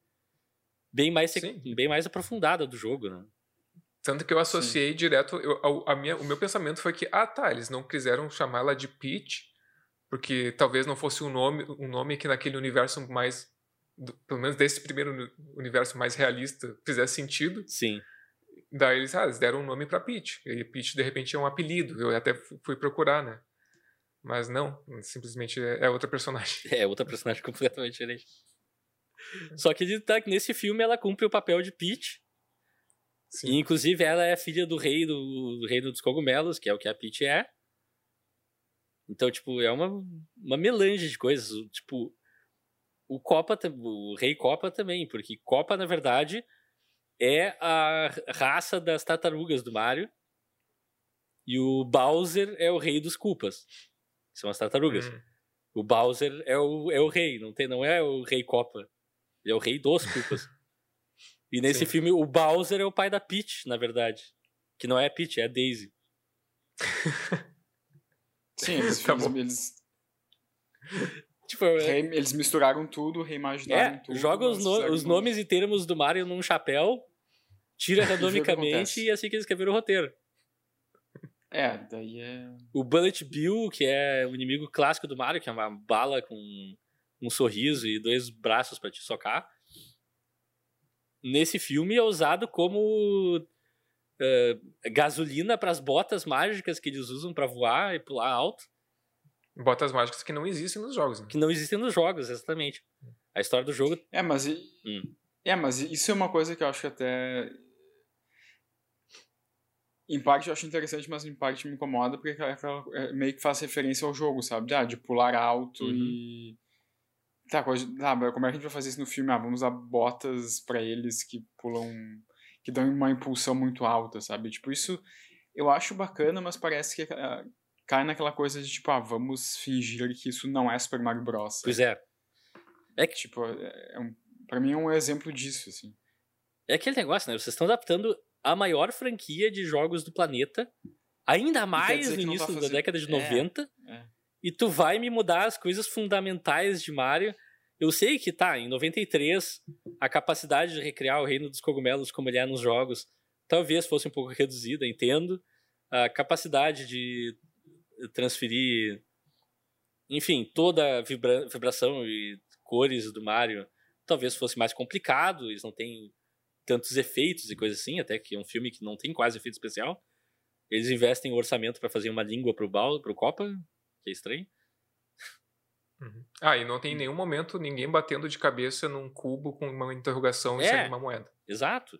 bem mais, bem mais aprofundada do jogo, né? Tanto que eu associei Sim. direto. Eu, a, a minha, o meu pensamento foi que, ah, tá, eles não quiseram chamar ela de Peach, porque talvez não fosse um nome, um nome que naquele universo mais. Do, pelo menos desse primeiro universo mais realista fizesse sentido. Sim. Daí eles, ah, eles deram um nome pra Peach. E Peach, de repente, é um apelido. Eu até fui procurar, né? Mas não, simplesmente é, é outra personagem. É, outra personagem completamente diferente. Só que tá, nesse filme ela cumpre o papel de Peach Sim. E, inclusive, ela é filha do rei do, do reino dos cogumelos, que é o que a Peach é. Então, tipo, é uma, uma melange de coisas. Tipo, o Copa, o rei Copa também, porque Copa, na verdade, é a raça das tartarugas do Mario. E o Bowser é o rei dos Culpas. São as tartarugas. Uhum. O Bowser é o, é o rei, não, tem, não é o rei Copa. Ele é o rei dos Culpas. E nesse Sim. filme, o Bowser é o pai da Peach, na verdade. Que não é a Peach, é a Daisy. Sim, eles, tá eles, tipo, é eles misturaram tudo, reimaginaram é, tudo. Joga os, no, os nomes e termos do Mario num chapéu, tira randomicamente e assim que eles escreveram o roteiro. É, daí é. O Bullet Bill, que é o inimigo clássico do Mario, que é uma bala com um sorriso e dois braços para te socar nesse filme é usado como uh, gasolina para as botas mágicas que eles usam para voar e pular alto. Botas mágicas que não existem nos jogos. Né? Que não existem nos jogos, exatamente. A história do jogo. É, mas. Hum. É, mas isso é uma coisa que eu acho que até. Em parte eu acho interessante, mas em parte me incomoda, porque é aquela, é, meio que faz referência ao jogo, sabe? Ah, de pular alto Uhum. e. Tá, coisa, tá, como é que a gente vai fazer isso no filme? Ah, vamos usar botas pra eles que pulam. que dão uma impulsão muito alta, sabe? Tipo, isso eu acho bacana, mas parece que ah, cai naquela coisa de tipo, ah, vamos fingir que isso não é Super Mario Bros. Pois é. É que, Tipo, é um, pra mim é um exemplo disso, assim. é aquele negócio, né? Vocês estão adaptando a maior franquia de jogos do planeta, ainda mais no tá início da fazendo- década de É, 90, é. e tu vai me mudar as coisas fundamentais de Mario. Eu sei que tá, em 93, a capacidade de recriar o reino dos cogumelos como ele é nos jogos talvez fosse um pouco reduzida, entendo. A capacidade de transferir, enfim, toda a vibra- vibração e cores do Mario talvez fosse mais complicado, eles não têm tantos efeitos e coisas assim, até que é um filme que não tem quase efeito especial. Eles investem o orçamento para fazer uma língua pro Bal, pro Copa, que é estranho. Uhum. Ah, e não tem em nenhum momento ninguém batendo de cabeça num cubo com uma interrogação e É. saindo uma moeda. Exato.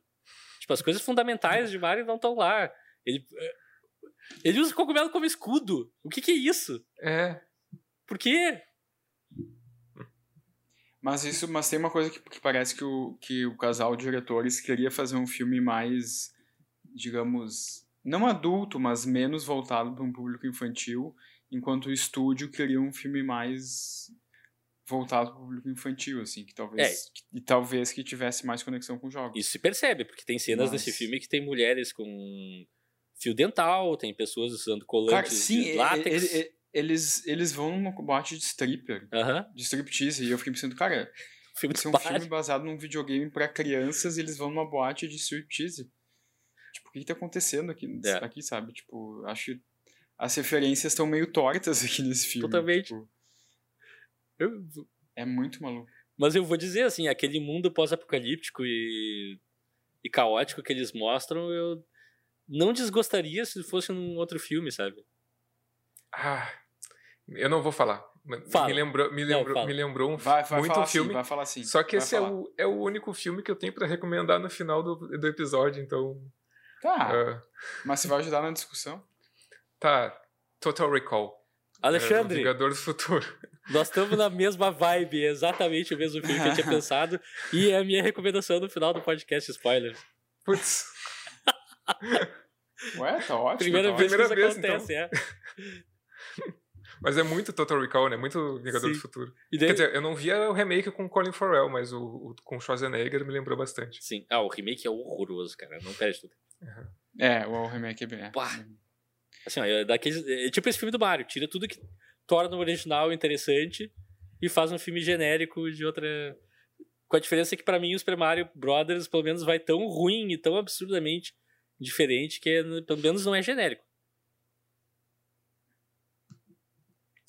Tipo, as coisas fundamentais de Mario não estão lá. Ele, ele usa o cogumelo como escudo. O que, que é isso? É. Por quê? Mas isso, mas tem uma coisa que, que parece que o, que o casal de diretores queria fazer um filme mais, digamos, não adulto, mas menos voltado para um público infantil, enquanto o estúdio queria um filme mais voltado para o público infantil, assim, que talvez e talvez que tivesse mais conexão com jogos. Isso se percebe, porque tem cenas Mas- nesse filme que tem mulheres com fio dental, tem pessoas usando colantes Cara, sim, de látex. e- e- eles eles vão numa boate de stripper, Aham. de striptease, e eu fiquei pensando, cara, Filme Esse de é um Mario. filme baseado num videogame pra crianças e eles vão numa boate de striptease. Tipo, o que, que tá acontecendo aqui, É. aqui, sabe? Tipo, acho que as referências estão meio tortas aqui nesse filme. Totalmente. tipo, Eu- é muito maluco. Mas eu vou dizer assim, aquele mundo pós-apocalíptico e, e caótico que eles mostram, eu não desgostaria se fosse num outro filme, sabe? Ah, eu não vou falar. Fala. Me lembrou, me Não, lembrou, fala. me lembrou um, Vai, vai muito falar um filme. assim, vai falar assim. Só que vai esse é o, é o único filme que eu tenho pra recomendar no final do, do episódio, então. Tá, ah, mas você vai ajudar na discussão? tá. Total Recall. É, Alexandre, Vingador do Futuro. nós estamos na mesma vibe, é exatamente o mesmo filme que eu tinha pensado, e é a minha recomendação no final do podcast Spoilers. Putz. Ué, tá ótimo. Primeira tá vez ótimo. que Primeira isso vez, acontece, é. Mas é muito Total Recall, né? Muito Vingador Sim. do Futuro. E daí- Quer dizer, eu não via o remake com Colin Farrell, mas o, o com Schwarzenegger me lembrou bastante. Sim. Ah, o remake é horroroso, cara. Não perde tudo. É, o remake é bem. é. Pá. Assim, ó, é daqueles, é tipo esse filme do Mario. Tira tudo que torna o original interessante e faz um filme genérico de outra. Com a diferença que, pra mim, o Super Mario Brothers, pelo menos, vai tão ruim e tão absurdamente diferente que, é- pelo menos, não é genérico.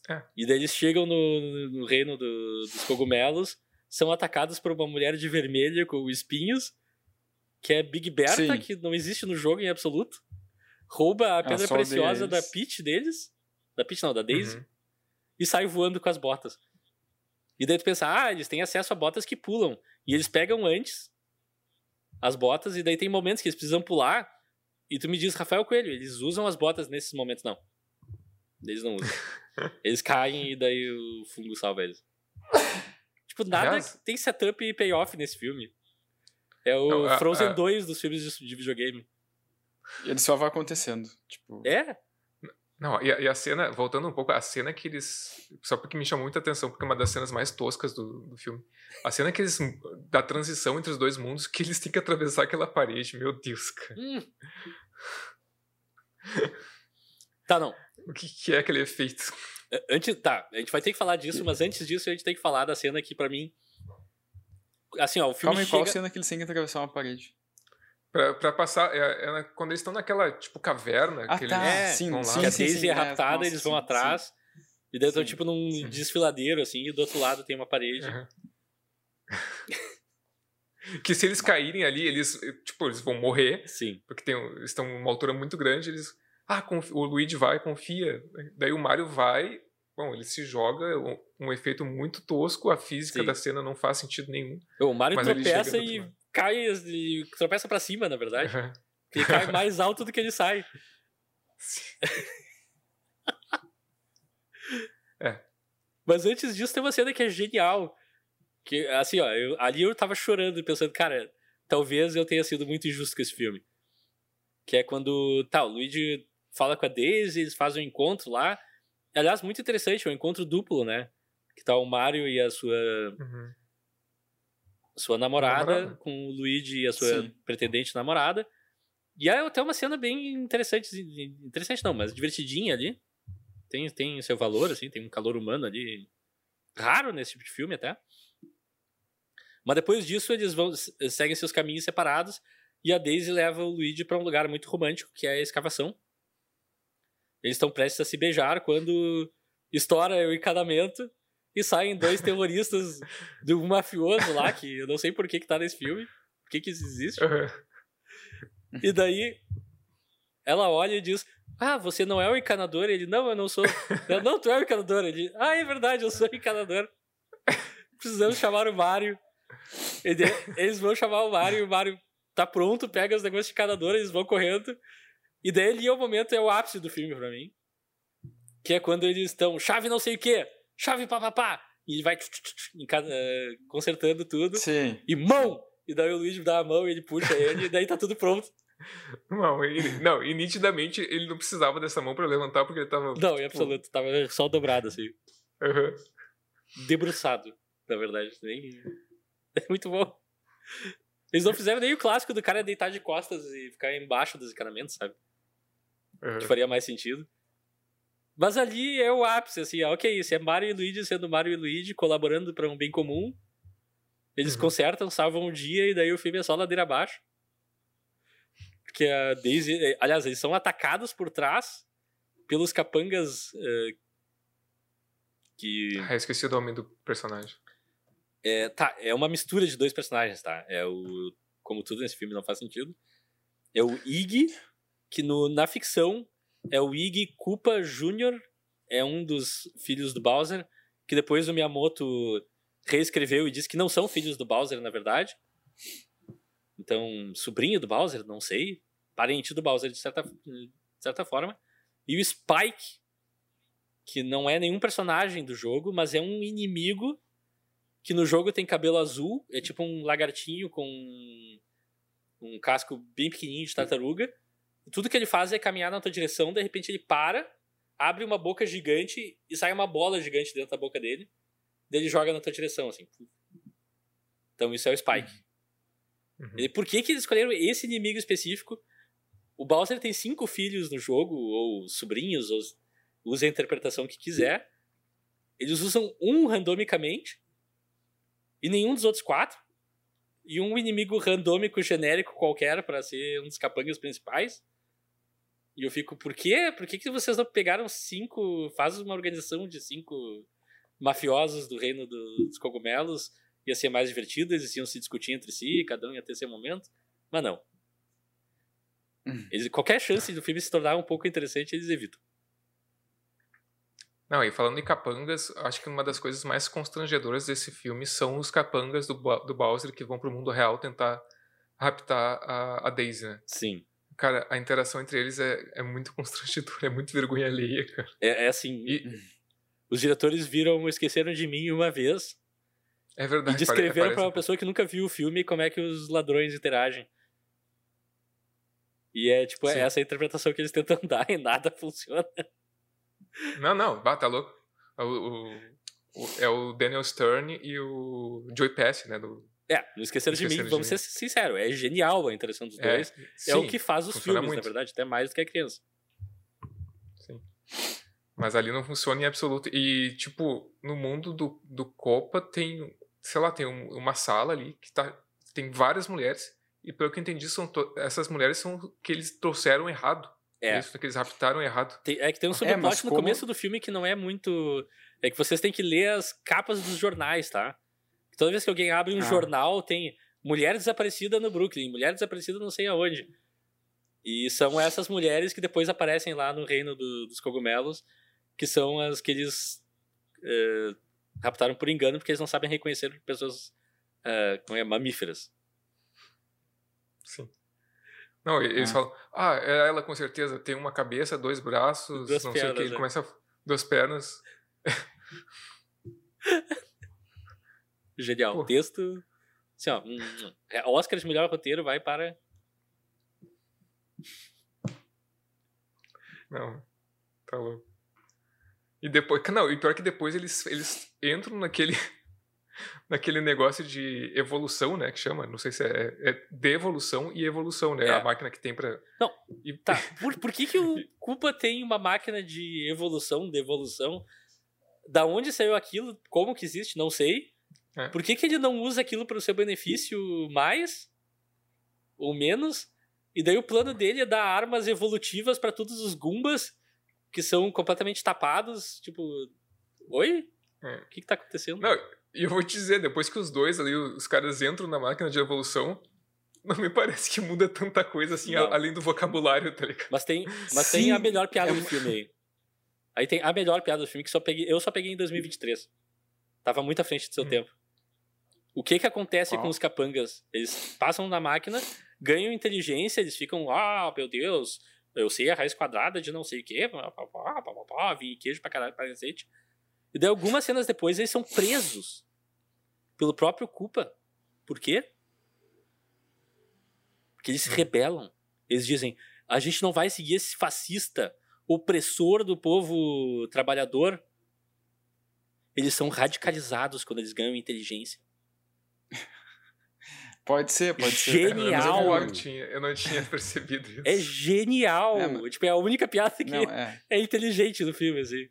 É. E daí eles chegam no, no reino do- dos cogumelos, são atacados por uma mulher de vermelho com espinhos, que é Big Bertha, Sim. que não existe no jogo em absoluto. Rouba a pedra preciosa deles. da Peach deles. Da Peach não, da Daisy. Uhum. E sai voando com as botas. E daí tu pensa, ah, eles têm acesso a botas que pulam. E eles pegam antes as botas, e daí tem momentos que eles precisam pular. E tu me diz, Rafael Coelho, eles usam as botas nesses momentos, não. Eles não usam. eles caem e daí o fungo salva eles. Tipo, nada tem setup e payoff nesse filme. É o Não, a- Frozen a- 2 dos filmes de, de videogame. Ele só vai acontecendo. Tipo, É? Não, e a, e a cena, voltando um pouco, a cena que eles. Só porque me chamou muita atenção, porque é uma das cenas mais toscas do, do filme. A cena que eles. da transição entre os dois mundos, que eles têm que atravessar aquela parede. Meu Deus, cara. Hum. tá, não. O que, que é aquele efeito? Antes, tá, a gente vai ter que falar disso, mas antes disso a gente tem que falar da cena que pra mim. Assim, ó, o filme calma aí, chega... qual cena que eles têm que atravessar uma parede? Pra, passar. É, é quando eles estão naquela, tipo, caverna. Ah, que tá. eles É, sim, vão lá. sim, que a sim, sim, é é, raptada, nossa, eles vão sim, atrás. E daí estão tipo num Sim. desfiladeiro, assim, e do outro lado tem uma parede. Aham. que se eles caírem ali, eles. Tipo, eles vão morrer. Sim. Porque tem, eles estão uma altura muito grande. Eles. Ah, confi- o Luigi vai, confia. Daí o Mario vai bom, ele se joga, um, um efeito muito tosco, a física Sim. da cena não faz sentido nenhum. O Mario Mas ele tropeça e. cai e tropeça pra cima, na verdade. Aham. Ele cai mais alto do que ele sai. É. Mas antes disso tem uma cena que é genial. Que, assim, ó, eu- ali eu tava chorando, pensando, cara, talvez eu tenha sido muito injusto com esse filme. Que é quando, tá, o Luigi fala com a Daisy, eles fazem um encontro lá. Aliás, muito interessante, é um encontro duplo, né? Que tá o Mario e a sua, Uhum. Sua namorada, Namorada. com o Luigi e a sua Sim. pretendente namorada. E é até uma cena bem interessante, interessante não, mas divertidinha ali. Tem, tem seu valor, assim, tem um calor humano ali raro nesse tipo de filme até. Mas depois disso eles vão seguem seus caminhos separados e a Daisy leva o Luigi para um lugar muito romântico, que é a escavação. Eles estão prestes a se beijar quando estoura o encanamento e saem dois terroristas de um mafioso lá, que eu não sei por que, que tá nesse filme, por que, que isso existe. Aham. E daí ela olha e diz: Ah, você não é o encanador? Ele, não, eu não sou. Eu, não, tu é o encanador. Ele, ah, é verdade, eu sou o encanador. Precisamos chamar o Mario. Eles vão chamar o Mario o Mario tá pronto, pega os negócios de encanador, eles vão correndo. E daí ali é o momento, é o ápice do filme pra mim. Que é quando eles estão, chave não sei o quê, chave papapá. E ele vai eh, consertando tudo. Sim. E mão! E daí o Luigi dá a mão, ele puxa ele, e daí tá tudo pronto. Não, ele, não, e nitidamente ele não precisava dessa mão pra levantar porque ele tava. Não, em absoluto, tava só dobrado, assim. Aham. Debruçado, na verdade. Nem... É muito bom. Eles não fizeram nem o clássico do cara deitar de costas e ficar embaixo dos encanamentos, sabe? aham. Que faria mais sentido. Mas ali é o ápice, assim, ó, ok, isso é Mario e Luigi sendo Mario e Luigi colaborando pra um bem comum. Eles Uhum. consertam, salvam o dia e daí o filme é só ladeira abaixo. Porque a Daisy. eh, Aliás, eles são atacados por trás pelos capangas eh, que. Ah, esqueci o nome do personagem. É, tá, é uma mistura de dois personagens, tá? É o. Como tudo nesse filme não faz sentido. É o Iggy, que no, na ficção é o Iggy Koopa Jr., é um dos filhos do Bowser, que depois o Miyamoto reescreveu e disse que não são filhos do Bowser, na verdade. Então, sobrinho do Bowser, não sei. Parente do Bowser, de certa, de certa forma. E o Spike, que não é nenhum personagem do jogo, mas é um inimigo que no jogo tem cabelo azul, é tipo um lagartinho com um casco bem pequenininho de tartaruga. Tudo que ele faz é caminhar na tua direção, de repente ele para, abre uma boca gigante e sai uma bola gigante dentro da boca dele. Daí ele joga na tua direção, assim. Então isso é o Spike. Uhum. E por que, que eles escolheram esse inimigo específico? O Bowser tem cinco filhos no jogo, ou sobrinhos, ou usa a interpretação que quiser. Eles usam um randomicamente e nenhum dos outros quatro. E um inimigo randômico genérico qualquer para ser um dos capangas principais. E eu fico, por quê? Por que, que vocês não pegaram cinco. Faz uma organização de cinco mafiosos do reino do- dos cogumelos? Ia ser mais divertido, eles iam se discutir entre si, cada um ia ter seu momento. Mas não. Hum. Eles, qualquer chance do filme se tornar um pouco interessante, eles evitam. Não, e falando em capangas, acho que uma das coisas mais constrangedoras desse filme são os capangas do, do Bowser que vão pro mundo real tentar raptar a, a Daisy, né? Sim. Cara, a interação entre eles é, é muito constrangedora, é muito vergonha alheia, cara. É, é assim. E Os diretores viram Esqueceram de Mim uma vez é e verdade. descreveram parece- pra uma pessoa que nunca viu o filme como é que os ladrões interagem. E é tipo, Sim. é essa a interpretação que eles tentam dar e nada funciona. Não, não, bah, tá louco. O, o- o- é o Daniel Stern e o Joey Pesci, né? Do, É, não esqueceram de mim, de vamos Mim. ser sinceros, é genial a interação dos é, dois. sim, é o que faz os filmes, muito. na verdade, até mais do que a criança. Sim. Mas ali não funciona em absoluto. E, tipo, no mundo do, do Copa tem, sei lá, tem um- uma sala ali que tá, tem várias mulheres. E pelo que eu entendi, são essas mulheres são que eles trouxeram errado. É. Isso, que eles raptaram errado. Tem- é que tem um mas subplot no como- começo do filme que não é muito. É que vocês têm que ler as capas dos jornais, tá? Toda vez que alguém abre um Ah. jornal, tem mulher desaparecida no Brooklyn, mulher desaparecida não sei aonde. E são essas mulheres que depois aparecem lá no reino do- dos cogumelos, que são as que eles uh, raptaram por engano porque eles não sabem reconhecer pessoas uh, como é, mamíferas. Sim. Não, eles ah. falam, ah, é ela com certeza tem uma cabeça, dois braços, duas não pernas, sei o que, ele né? começa a... duas pernas. Genial. Pô. Texto. Assim, ó, hum. É, Oscar de melhor roteiro vai para. Não. Tá louco. E depois. Não, e pior que depois eles, eles entram naquele. naquele negócio de evolução, né? Que chama. Não sei se é, é devolução e evolução, né? É. A máquina que tem pra. Não. E... Tá. Por, por que, que o Culpa tem uma máquina de evolução, devolução? Da onde saiu aquilo? Como que existe? Não sei. É. Por que, que ele não usa aquilo para o seu benefício mais? Ou menos? E daí o plano dele é dar armas evolutivas para todos os Gumbas que são completamente tapados. Tipo, oi? É. O que, que tá acontecendo? Não, e eu vou te dizer, depois que os dois ali, os caras entram na máquina de evolução, não me parece que muda tanta coisa assim, não. além do vocabulário, tá ligado? Mas tem, mas tem a melhor piada é... do filme aí. Aí tem a melhor piada do filme que só peguei, eu só peguei em 2023. Tava muito à frente do seu hum. tempo. O que que acontece com os capangas? Eles passam na máquina, ganham inteligência, eles ficam, ah, meu Deus, eu sei a raiz quadrada de não sei o quê, vinho queijo pra caralho, pra cacete. E daí algumas cenas depois eles são presos pelo próprio culpa. Por quê? Porque eles se hum. rebelam. Eles dizem, a gente não vai seguir esse fascista opressor do povo trabalhador. Eles são radicalizados quando eles ganham inteligência. Pode ser, pode ser. Genial! Eu não, tinha, eu não tinha percebido isso. É genial! É, mas... Tipo, é a única piada que não, é. é. inteligente no filme, assim.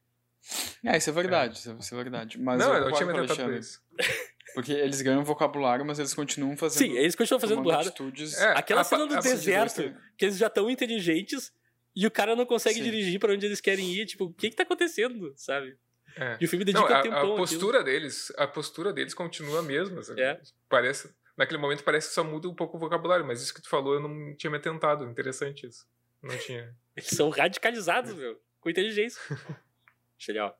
É, isso é verdade, é. isso é verdade. Mas não, eu, eu não tinha me tentado isso. Porque eles ganham vocabulário, mas eles continuam fazendo. Sim, eles continuam fazendo burrada. É, Aquela a, cena do deserto, que eles já estão inteligentes e o cara não consegue Sim. dirigir para onde eles querem ir. Tipo, o que que tá acontecendo, sabe? É. E o filme dedica não, a, tempão. A postura deles, a postura deles continua a mesma. Sabe? É. Parece, naquele momento parece que só muda um pouco o vocabulário, mas isso que tu falou eu não tinha me atentado. Interessante isso. Não tinha. Eles são radicalizados, meu, com inteligência. Genial.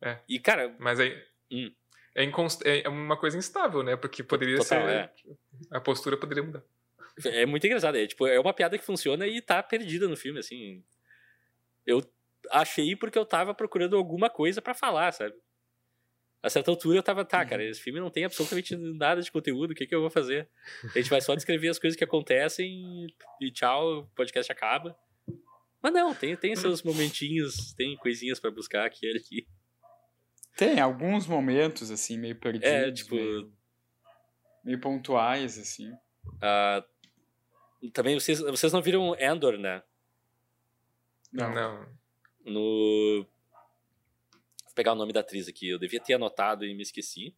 É. E, cara. Mas aí. Hum. É, inconst... é uma coisa instável, né? Porque poderia Total, ser. É. A postura poderia mudar. É muito engraçado. É, tipo, é uma piada que funciona e tá perdida no filme, assim. Eu achei porque eu tava procurando alguma coisa para falar, sabe? A certa altura eu tava, tá, cara, uhum. esse filme não tem absolutamente nada de conteúdo, o que, que eu vou fazer? A gente vai só descrever as coisas que acontecem e tchau, o podcast acaba. Mas não, tem, tem seus momentinhos, tem coisinhas para buscar aqui e aqui. Tem alguns momentos, assim, meio perdidos. É, tipo. Meio, meio pontuais, assim. Uh, também vocês, vocês não viram Endor, né? Não. não. No. Vou pegar o nome da atriz aqui. Eu devia ter anotado e me esqueci.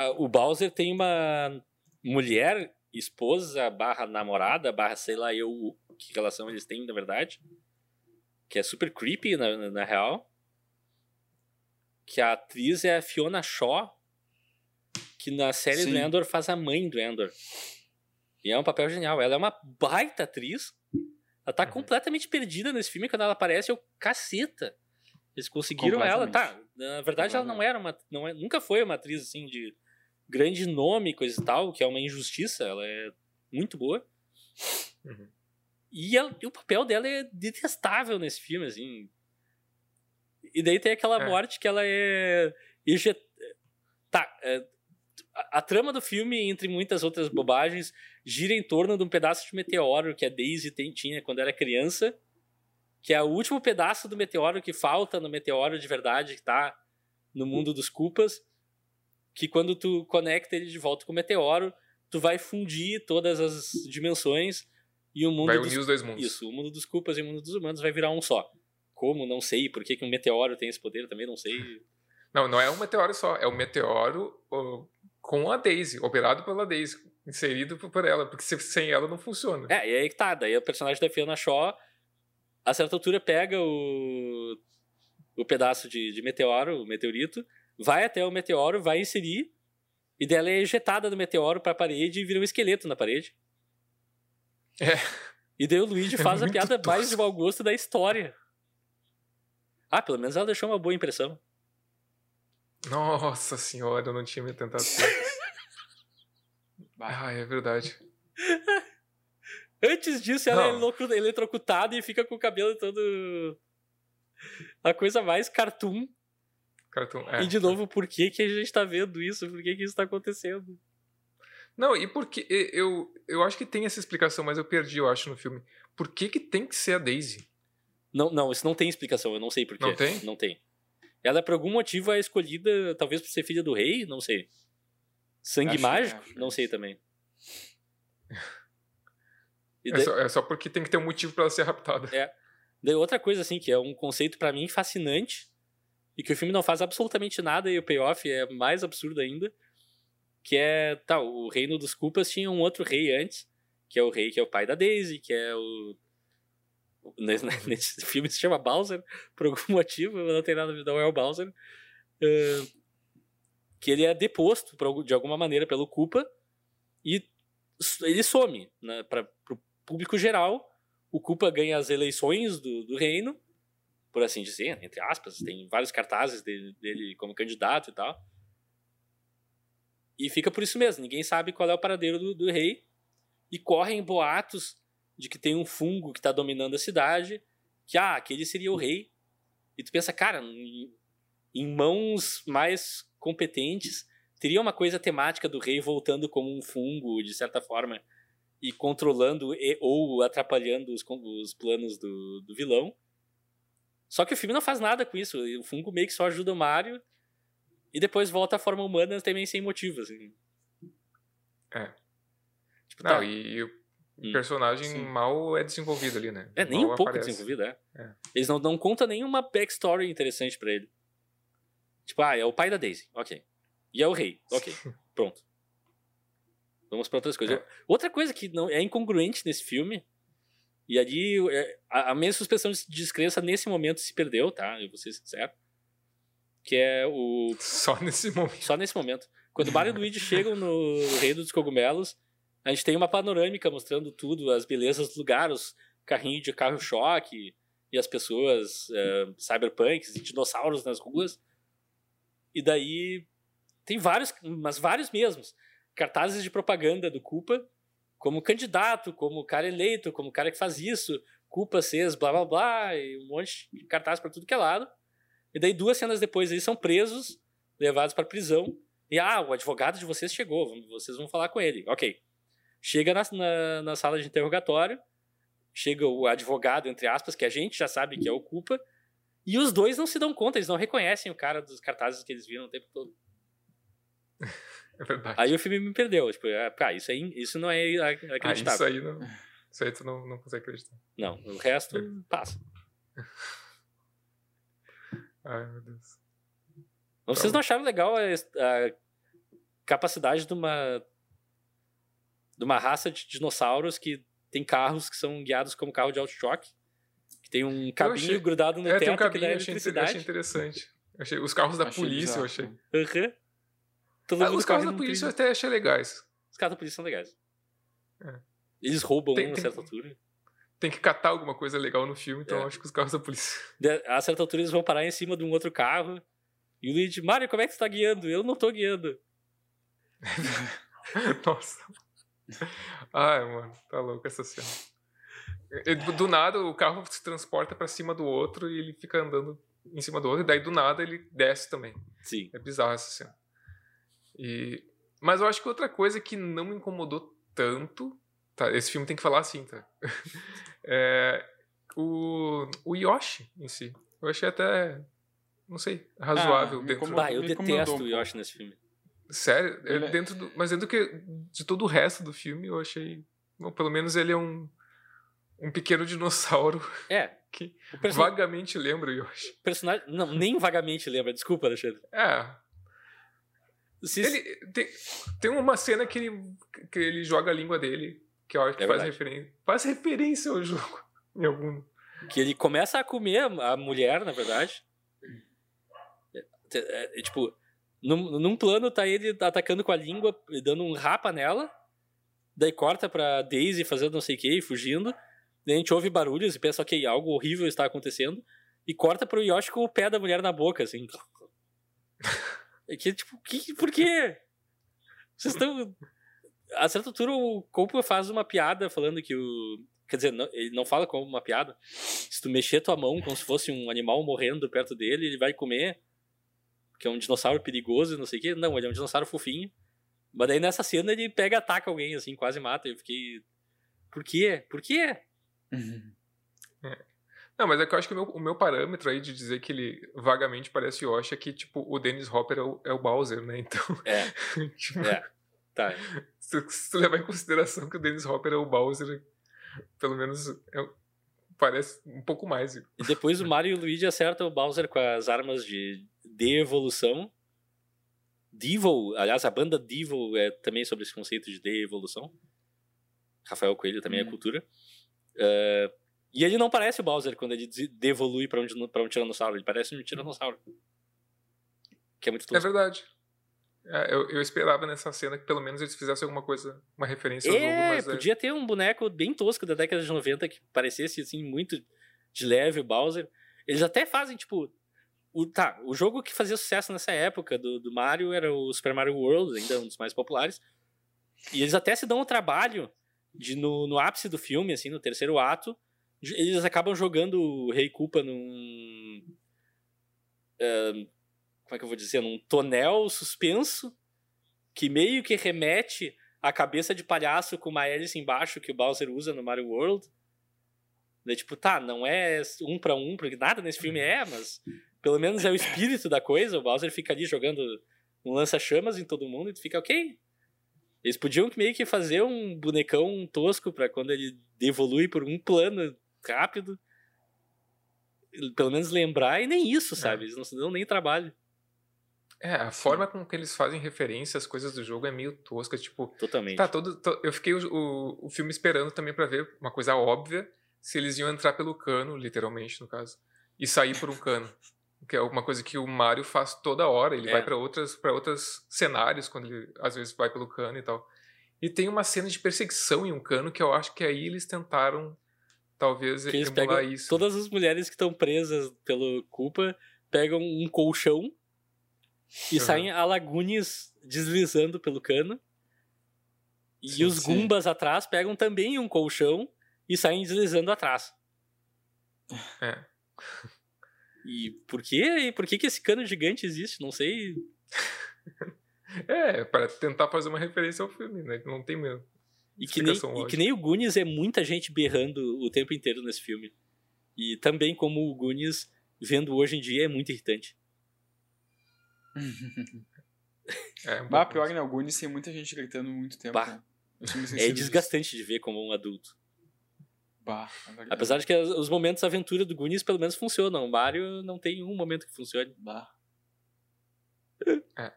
Uh, o Bowser tem uma mulher, esposa, barra namorada, barra sei lá eu que relação eles têm, na verdade. Que é super creepy, na, na real que a atriz é a Fiona Shaw, que na série Sim. do Endor faz a mãe do Endor. E é um papel genial. Ela é uma baita atriz. Ela tá uhum. completamente perdida nesse filme. Quando ela aparece, eu caceta. Eles conseguiram ela. Tá, na verdade ela não era uma. Não é, nunca foi uma atriz assim de grande nome, coisa e tal, que é uma injustiça. Ela é muito boa. Uhum. E, ela, e, o papel dela é detestável nesse filme, assim. E daí tem aquela é. morte que ela é. Tá. É... A, a, trama do filme, entre muitas outras bobagens, gira em torno de um pedaço de meteoro que a Daisy tem, tinha quando era criança. Que é o último pedaço do meteoro que falta no meteoro de verdade, que tá no mundo dos culpas. Que quando tu conecta ele de volta com o meteoro, tu vai fundir todas as dimensões e o mundo. Vai unir dos... os dois mundos. Isso, o mundo dos culpas e o mundo dos humanos vai virar um só. Como? Não sei. Por que, que um meteoro tem esse poder? Também não sei. Não, não é um meteoro só. É um meteoro uh, com a Daisy, operado pela Daisy, inserido por ela, porque sem ela não funciona. É, e aí que tá. Daí o personagem da Fiona Shaw, a certa altura, pega o, o pedaço de, de meteoro, o meteorito, vai até o meteoro, vai inserir, e dela é ejetada do meteoro pra parede e vira um esqueleto na parede. É. E daí o Luigi faz é a piada tosco. mais de mau gosto da história. Ah, pelo menos ela deixou uma boa impressão. Nossa senhora, eu não tinha me tentado. ah, é verdade. Antes disso, ela é eletrocutada e fica com o cabelo todo. A coisa mais cartoon. Cartoon, é. E de novo, por que, que a gente tá vendo isso? Por que, que isso tá acontecendo? Não, e por que. e- Eu, eu acho que tem essa explicação, mas eu perdi, eu acho, no filme. Por que, que tem que ser a Daisy? Não, não, isso não tem explicação, eu não sei porquê. Não tem? Não tem. Ela, por algum motivo, é escolhida, talvez por ser filha do rei, não sei. Sangue Acho- mágico? acho não isso. sei também. É daí, só, é só porque tem que ter um motivo pra ela ser raptada. daí outra coisa, assim, que é um conceito pra mim fascinante e que o filme não faz absolutamente nada e o payoff é mais absurdo ainda, que é, tá, o reino dos culpas tinha um outro rei antes, que é o rei que é o pai da Daisy, que é o... Nesse, nesse filme se chama Bowser, por algum motivo, não tem nada a ver, não é o Bowser. eh, que ele é deposto de alguma maneira pelo culpa e ele some né, para público geral. O culpa ganha as eleições do, do reino, por assim dizer, entre aspas, tem vários cartazes dele, dele como candidato e tal. E fica por isso mesmo, ninguém sabe qual é o paradeiro do, do rei. E correm boatos de que tem um fungo que está dominando a cidade, que ah, aquele seria o rei. E tu pensa, cara, em, em mãos mais competentes, teria uma coisa temática do rei voltando como um fungo, de certa forma, e controlando e, ou atrapalhando os, os planos do, do vilão. Só que o filme não faz nada com isso. O fungo meio que só ajuda o Mario e depois volta à forma humana também sem motivo, assim. É. Tipo, Não, tá. e, e o Hum. personagem Sim. mal é desenvolvido ali, né? É, nem Mal um pouco aparece. desenvolvido, é. É. Eles não, não contam nenhuma backstory interessante pra ele. Tipo, ah, é o pai da Daisy, ok. E é o rei, ok. Pronto. Vamos pra outras coisas. É. Outra coisa que não é incongruente nesse filme, e ali é, a, a minha suspensão de descrença nesse momento se perdeu, tá? Eu vou ser sincero. Que é o Só nesse momento. só nesse momento. Quando o Mario e o Luigi chegam no Reino dos Cogumelos, a gente tem uma panorâmica mostrando tudo, as belezas do lugar, os carrinhos de carro-choque e as pessoas eh, cyberpunks e dinossauros nas ruas. E daí tem vários, mas vários mesmos, cartazes de propaganda do Culpa, como candidato, como cara eleito, como cara que faz isso, Culpa CES, blá blá blá, e um monte de cartaz para tudo que é lado. E daí duas cenas depois eles são presos, levados para prisão. E ah, o advogado de vocês chegou, vocês vão falar com ele. Ok. Chega na, na, na sala de interrogatório, chega o advogado, entre aspas, que a gente já sabe que é o culpa, e os dois não se dão conta, eles não reconhecem o cara dos cartazes que eles viram o tempo todo. É verdade. Aí o filme me perdeu. Tipo, ah, pá, isso, aí, isso não é Ah, acreditável. isso aí não. Isso aí tu não, não consegue acreditar. Não, o resto passa. Ai, meu Deus. Vocês não acharam legal a, a capacidade de uma de uma raça de dinossauros que tem carros que são guiados como carro de auto-choque? Que tem um cabinho achei- grudado no é, tem teto um cabinho, que dá eu achei, eu eletricidade. achei interessante. Eu achei, os carros da Achei polícia, eu bizarro. achei. Aham. Todo Ah, os carros da polícia eu até achei legais. Os carros da polícia são legais. É. Eles roubam Tem- um a tem- certa altura. Tem que catar alguma coisa legal no filme, então É. eu acho que os carros da polícia. De- A certa altura eles vão parar em cima de um outro carro. E o Luigi, Mario, como é que você tá guiando? Eu não tô guiando. Nossa. Ai, mano, tá louco essa cena. Do nada o carro se transporta pra cima do outro e ele fica andando em cima do outro, e daí do nada ele desce também. Sim. É bizarro essa cena. E... Mas eu acho que outra coisa que não me incomodou tanto. Tá, esse filme tem que falar assim, tá? É o, o Yoshi em si. Eu achei até. Não sei, razoável. me dentro. Bah, eu detesto o. Yoshi nesse filme. Sério, é Ele é- dentro do, mas dentro que, de todo o resto do filme, eu achei. Bom, pelo menos ele é um, um pequeno dinossauro É. que O perso- vagamente lembra o Yoshi. personagem. Não, nem vagamente lembra. Desculpa, Alexandre. É, Se- Ele, tem, tem uma cena que ele, que ele joga a língua dele, que eu acho que É faz, referência, faz referência ao jogo. Em algum. Que ele começa a comer a mulher, na verdade. É, é, é, tipo, num, num plano tá ele atacando com a língua, e dando um rapa nela. Daí corta pra Daisy fazendo não sei o que, fugindo. Daí a gente ouve barulhos e pensa, ok, algo horrível está acontecendo. e corta pro Yoshi com o pé da mulher na boca, assim. É que, tipo, que, por quê? Vocês estão. A certa altura, o Koopa faz uma piada falando que o. Quer dizer, não, ele não fala como uma piada. Se tu mexer tua mão como se fosse um animal morrendo perto dele, ele vai comer. Que é um dinossauro perigoso não sei o quê. Não, ele é um dinossauro fofinho. Mas daí nessa cena ele pega ataca alguém, assim, quase mata. Eu fiquei. Por quê? Por quê? Uhum. Não, mas é que eu acho que o meu, o meu parâmetro aí de dizer que ele vagamente parece Yoshi é que, tipo, o Dennis Hopper é o, é o Bowser, né? Então. É. tipo, É. Tá. se, tu- se tu levar em consideração que o Dennis Hopper é o Bowser, pelo menos é- parece um pouco mais. E depois o Mario e o Luigi acertam o Bowser com as armas de de-evolução. Devil, aliás, a banda Devil é também sobre esse conceito de de-evolução. Rafael Coelho também é Hum. cultura. É, e ele não parece o Bowser quando ele de- devolui pra um, dino- pra um tiranossauro. Ele parece um tiranossauro. Que é muito É tosco. verdade. É, eu, eu esperava nessa cena que pelo menos eles fizessem alguma coisa, uma referência ao jogo, É, mas é- podia ter um boneco bem tosco da década de 90 que parecesse assim muito de leve o Bowser. Eles até fazem, tipo. O, tá, o jogo que fazia sucesso nessa época do, do Mario era o Super Mario World, ainda um dos mais populares. E eles até se dão o trabalho de, no, no ápice do filme, assim, no terceiro ato, eles acabam jogando o Rei Koopa num. eh, como é que eu vou dizer? Num tonel suspenso que meio que remete à cabeça de palhaço com uma hélice embaixo que o Bowser usa no Mario World. Daí, tipo, tá, não é um pra um, porque nada nesse filme é, mas pelo menos é o espírito da coisa. O Bowser fica ali jogando um lança-chamas em todo mundo e tu fica, ok. Eles podiam meio que fazer um bonecão tosco pra quando ele evolui por um plano rápido. Pelo menos lembrar, e nem isso, sabe? Eles não se dão nem trabalho. É, a forma com que eles fazem referência às coisas do jogo é meio tosca, tipo, Totalmente. tá todo, to- eu fiquei o, o, o filme esperando também pra ver uma coisa óbvia, se eles iam entrar pelo cano, literalmente no caso, e sair por um cano, que é uma coisa que o Mario faz toda hora, ele É. vai pra outras para outros cenários quando ele às vezes vai pelo cano e tal. E tem uma cena de perseguição em um cano que eu acho que aí eles tentaram talvez que eles pegam isso. todas as mulheres que estão presas pelo culpa pegam um colchão e Uhum. saem alagunes deslizando pelo cano e Sim, os sim. gumbas atrás pegam também um colchão e saem deslizando atrás É. e por quê e por que que esse cano gigante existe não sei É, para tentar fazer uma referência ao filme, né? Não tem mesmo. E que, nem, e que nem o Goonies é muita gente berrando o tempo inteiro nesse filme e também como o Goonies vendo hoje em dia é muito irritante É, um Bah, pior que no Goonies tem muita gente gritando muito tempo. Bah. né? É desgastante de ver como um adulto. Bah, é. Apesar de que os momentos de aventura do Goonies pelo menos funcionam. O Mario não tem um momento que funcione. Bah.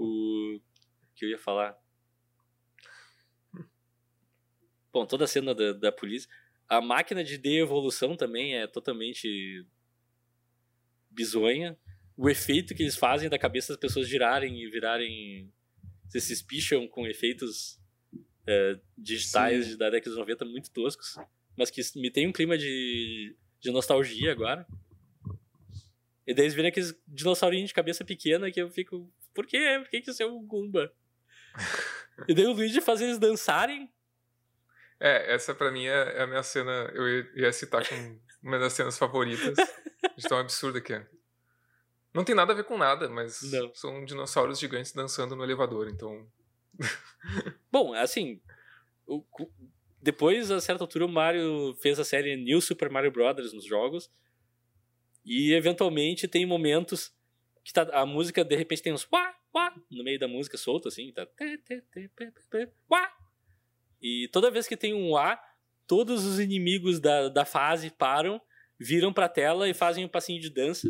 O que eu ia falar? Bom, toda a cena da, da polícia. A máquina de de-evolução também é totalmente bizonha. O efeito que eles fazem da cabeça das pessoas girarem e virarem. Vocês se espicham com efeitos é, digitais Sim. da década de 90 muito toscos. Mas que me tem um clima de, de nostalgia agora. E daí eles viram aqueles dinossaurinhos de cabeça pequena que eu fico. Por quê? Por que, que isso é um Goomba? e daí o Luigi faz eles dançarem. É, essa pra mim é, é a minha cena. Eu ia, citar como uma das cenas favoritas. De tão absurda que é. Não tem nada a ver com nada, mas Não. são dinossauros gigantes dançando no elevador, então. Bom, assim. o- depois, a certa altura, o Mario fez a série New Super Mario Bros. nos jogos. E eventualmente tem momentos que tá, a música de repente tem uns uá, uá, no meio da música solto, assim. Tá, uá. E toda vez que tem um uá, todos os inimigos da, da fase param, viram pra tela e fazem um passinho de dança.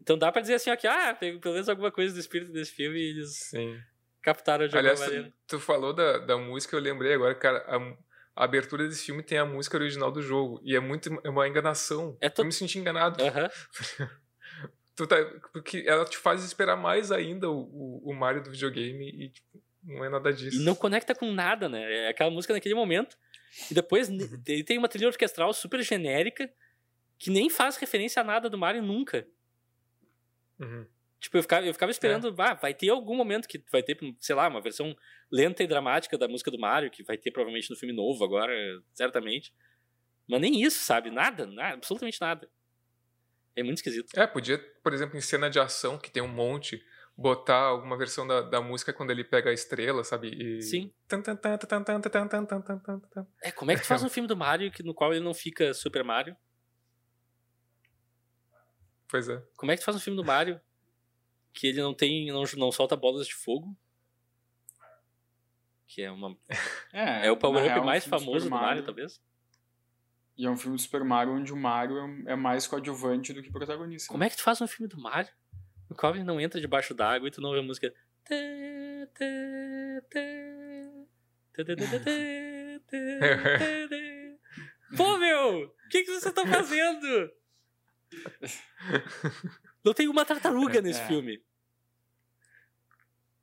Então dá pra dizer assim, ó, que ah, tem pelo menos alguma coisa do espírito desse filme e eles Sim. captaram de alguma Aliás, maneira. tu, tu falou da, da música, eu lembrei agora, cara, a, a abertura desse filme tem a música original do jogo. E é muito é uma enganação. É to- Eu me senti enganado. Aham. Tu tá, porque ela te faz esperar mais ainda o, o, o Mario do videogame e tipo, Não é nada disso. E não conecta com nada, né? É aquela música naquele momento. E depois Uhum. ele tem uma trilha orquestral super genérica que nem faz referência a nada do Mario nunca. Uhum. Tipo, eu ficava, eu ficava É. esperando, ah, vai ter algum momento que vai ter, sei lá, uma versão lenta e dramática da música do Mario, que vai ter provavelmente no filme novo agora, certamente. Mas nem isso, sabe? Nada, nada absolutamente nada. É muito esquisito. É, podia, por exemplo, em cena de ação, que tem um monte, botar alguma versão da, da música quando ele pega a estrela, sabe? E... Sim. É, como é que tu faz um filme do Mario que, no qual ele não fica Super Mario? Pois é. Como é que tu faz um filme do Mario que ele não tem, não, não solta bolas de fogo? Que é uma. É, é o power-up é um mais famoso do Mario, Mario, talvez. E é um filme do Super Mario onde o Mario é mais coadjuvante do que protagonista. Como né? é que tu faz um filme do Mario? Qual ele não entra debaixo d'água e tu não vê a música. Pô, meu! O que, que você tá fazendo? Não tem uma tartaruga nesse É. filme.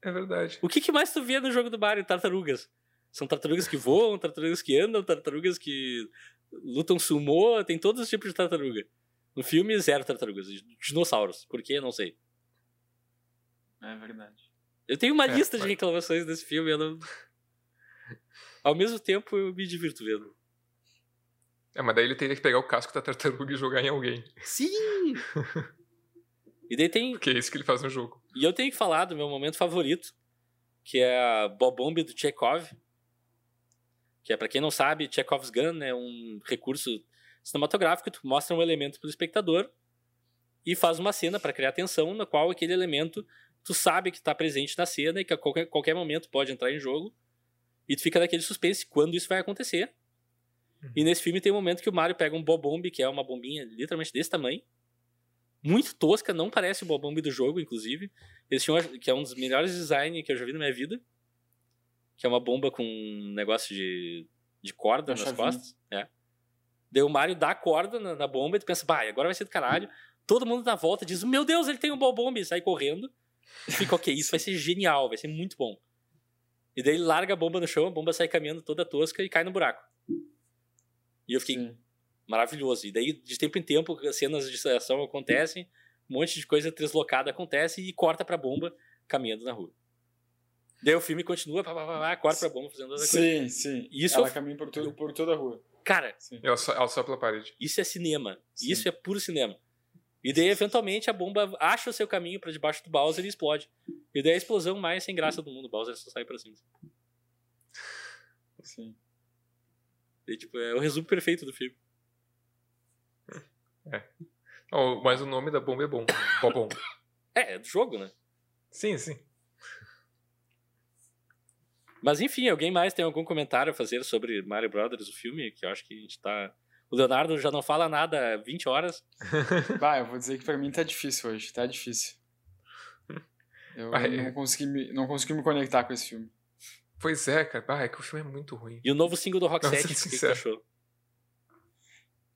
É verdade. O que, que mais tu vê no jogo do Mario? Tartarugas. São tartarugas que voam, tartarugas que andam, tartarugas que lutam sumô, tem todos os tipos de tartaruga. No filme, zero tartarugas. Dinossauros. Por quê? Não sei. É verdade. Eu tenho uma É, lista de reclamações desse filme. Eu não... Ao mesmo tempo, eu me divirto vendo. É, mas daí ele teria que pegar o casco da tartaruga e jogar em alguém. Sim! e daí tem. Porque é isso que ele faz no jogo. E eu tenho que falar do meu momento favorito, que é a Bobomb do Chekhov. Que é, pra quem não sabe, Chekhov's Gun é um recurso cinematográfico, tu mostra um elemento pro espectador e faz uma cena para criar tensão, na qual aquele elemento tu sabe que está presente na cena e que a qualquer, qualquer momento pode entrar em jogo. E tu fica naquele suspense quando isso vai acontecer. E nesse filme tem um momento que o Mario pega um Bobomb, que é uma bombinha literalmente desse tamanho. Muito tosca, não parece o Bobomb do jogo, inclusive. Eles tinham, que é um dos melhores designs que eu já vi na minha vida. Que é uma bomba com um negócio de, de corda Uma nas chavinha. costas. É. Daí o Mario dá a corda na, na bomba e tu pensa, bah, agora vai ser do caralho. Todo mundo na volta diz, meu Deus, ele tem um Bobomb, e sai correndo. Fica, ok, isso vai ser genial, vai ser muito bom. E daí ele larga a bomba no chão, a bomba sai caminhando toda tosca e cai no buraco. E eu fiquei, Sim. maravilhoso. E daí, de tempo em tempo, as cenas de ação acontecem, um monte de coisa deslocada acontece e corta pra bomba caminhando na rua. Daí o filme continua, pá, pá, pá, pá, corta pra bomba fazendo outra coisa. Sim, sim. Isso Ela eu- caminha por, todo, por toda a rua. Cara, Sim. Ela só, ela só pela parede. isso é cinema. Sim. Isso é puro cinema. E daí, eventualmente, a bomba acha o seu caminho pra debaixo do Bowser e explode. E daí a explosão mais sem graça do mundo. O Bowser só sai pra cima. Sim. E, tipo, é o resumo perfeito do filme. Oh, mas o nome da bomba é bom. Bobom. É, é do jogo, né? sim, sim. Mas enfim, alguém mais tem algum comentário a fazer sobre Mario Brothers, o filme? Que eu acho que a gente tá. O Leonardo já não fala nada há 20 horas. Bah, eu vou dizer que pra mim tá difícil hoje, tá difícil. Eu Ah, é. não, consegui me, não consegui me conectar com esse filme. Pois é, cara. Ah, é que o filme é muito ruim. E o novo single do Rock Não, 7, o que, sincero. achou?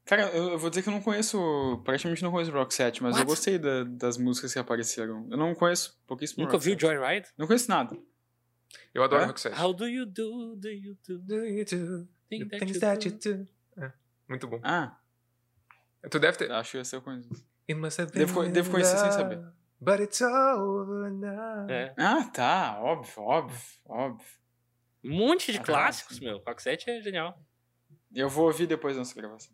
Cara, eu, eu vou dizer que eu não conheço, praticamente não conheço Rock 7, mas eu What? gostei da- das músicas que apareceram. Eu não conheço pouquíssimo Nunca Rock viu 7. Joyride? Não conheço nada. Eu adoro É? Rock 7. How do you do, do you do, do you do things you that do? you do? É, muito bom. Ah, Tu deve ter. acho que eu conheço. It must have Devo devo conhecer sem saber. But it's over now. É. Ah, tá, óbvio, óbvio, óbvio. Um monte de Ah, clássicos, meu. Rock 7 é genial. Eu vou ouvir depois da nossa gravação.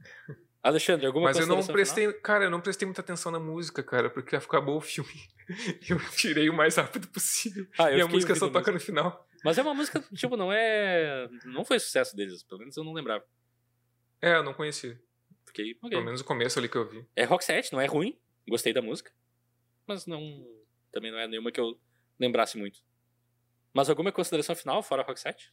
Alexandre, alguma Mas eu não prestei, cara, eu não prestei muita atenção na música, cara, porque acabou o filme. Eu tirei o mais rápido possível. final? Ah, e a música só toca no final. Mas é uma música, tipo, não é. Não foi sucesso deles, pelo menos eu não lembrava. É, eu não conheci. Fiquei, ok. Pelo menos o começo ali que eu vi. É Rock 7, não é ruim. Gostei da música. Mas não. Também não é nenhuma que eu lembrasse muito. Mas alguma consideração final fora Rock 7?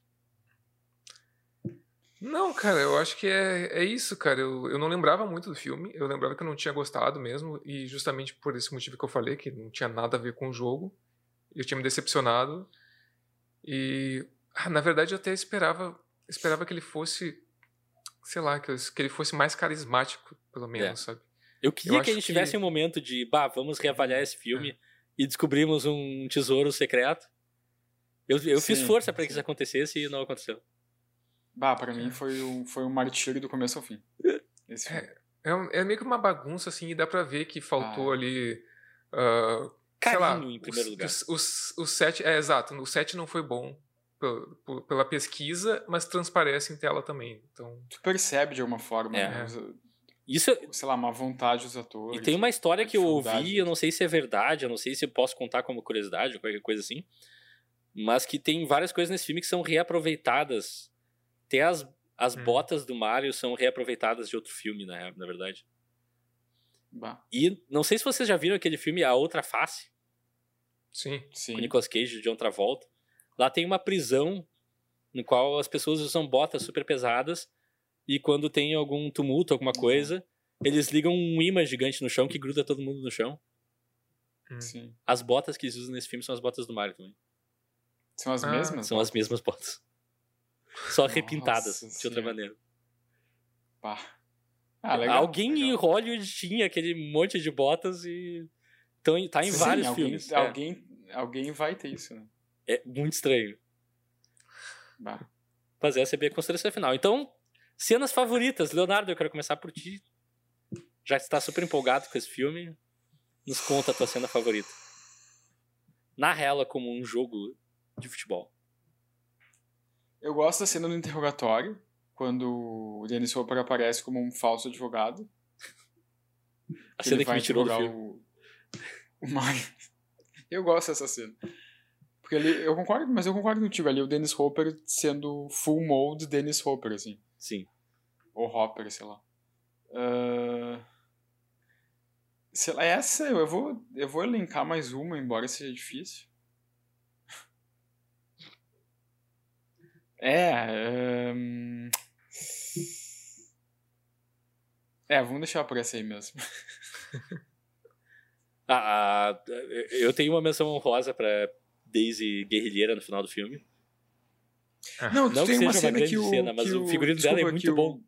Não, cara, eu acho que é, é isso, cara. Eu, eu não lembrava muito do filme. Eu lembrava que eu não tinha gostado mesmo. E justamente por esse motivo que eu falei, que não tinha nada a ver com o jogo. Eu tinha me decepcionado. E, ah, na verdade, eu até esperava, esperava que ele fosse, sei lá, que, eu- que ele fosse mais carismático, pelo menos, sabe? Eu queria Eu que a gente tivesse que- um momento de, bah, vamos reavaliar esse filme e descobrimos um tesouro secreto. Eu, eu fiz força pra que isso acontecesse e não aconteceu. Bah, pra mim foi um, foi um martírio do começo ao fim. Esse filme. É, um- é meio que uma bagunça, assim, e dá pra ver que faltou Ah. ali. ah, sei lá, Carinho, em primeiro os- lugar. Os, os, o set, é exato, o set não foi bom pel- pel- pela pesquisa, mas transparece em tela também. Então, Tu percebe de alguma forma, É. né, Isso, sei lá, uma vontade dos atores. E tem uma história que eu ouvi, eu não sei se é verdade, eu não sei se eu posso contar como curiosidade ou qualquer coisa assim, mas que tem várias coisas nesse filme que são reaproveitadas. Até as, as Hum. botas do Mario são reaproveitadas de outro filme, na, rea- na verdade. Bah, E não sei se vocês já viram aquele filme A Outra Face, sim. sim. com o Nicolas Cage e John Travolta. Lá tem uma prisão no qual as pessoas usam botas super pesadas e quando tem algum tumulto, alguma coisa, eles ligam um imã gigante no chão que gruda todo mundo no chão. Sim. As botas que eles usam nesse filme são as botas do Mario também. São as Ah, mesmas? São as mesmas botas. Só Nossa repintadas, de outra Senhora. maneira. Pá. Ah, legal. Alguém em legal. Hollywood tinha aquele monte de botas e. Então, tá em Sim, vários alguém, filmes. É. Alguém, alguém vai ter isso, né? É, muito estranho. Bah. Mas essa é a minha consideração final. Então, cenas favoritas. Leonardo, eu quero começar por ti. Já que você tá super empolgado com esse filme, nos conta a tua cena favorita. Narra ela como um jogo de futebol. Eu gosto da cena do interrogatório, quando o Dennis Hopper aparece como um falso advogado. A cena que me tirou do filme. O, o Mario. Eu gosto dessa cena. Porque ele, eu concordo, mas eu concordo contigo ali, o Dennis Hopper sendo full mode Dennis Hopper, assim. Sim. Ou Hopper, sei lá. Ah, sei lá, essa eu vou, eu vou elencar mais uma, embora seja difícil. É. ahn, É, vamos deixar por essa aí mesmo. Ah, ah, eu tenho uma menção honrosa pra Daisy guerrilheira no final do filme. Não, tu Não que tem seja uma uma cena grande que o. cena, mas que o figurino dela é desculpa, muito que o- bom.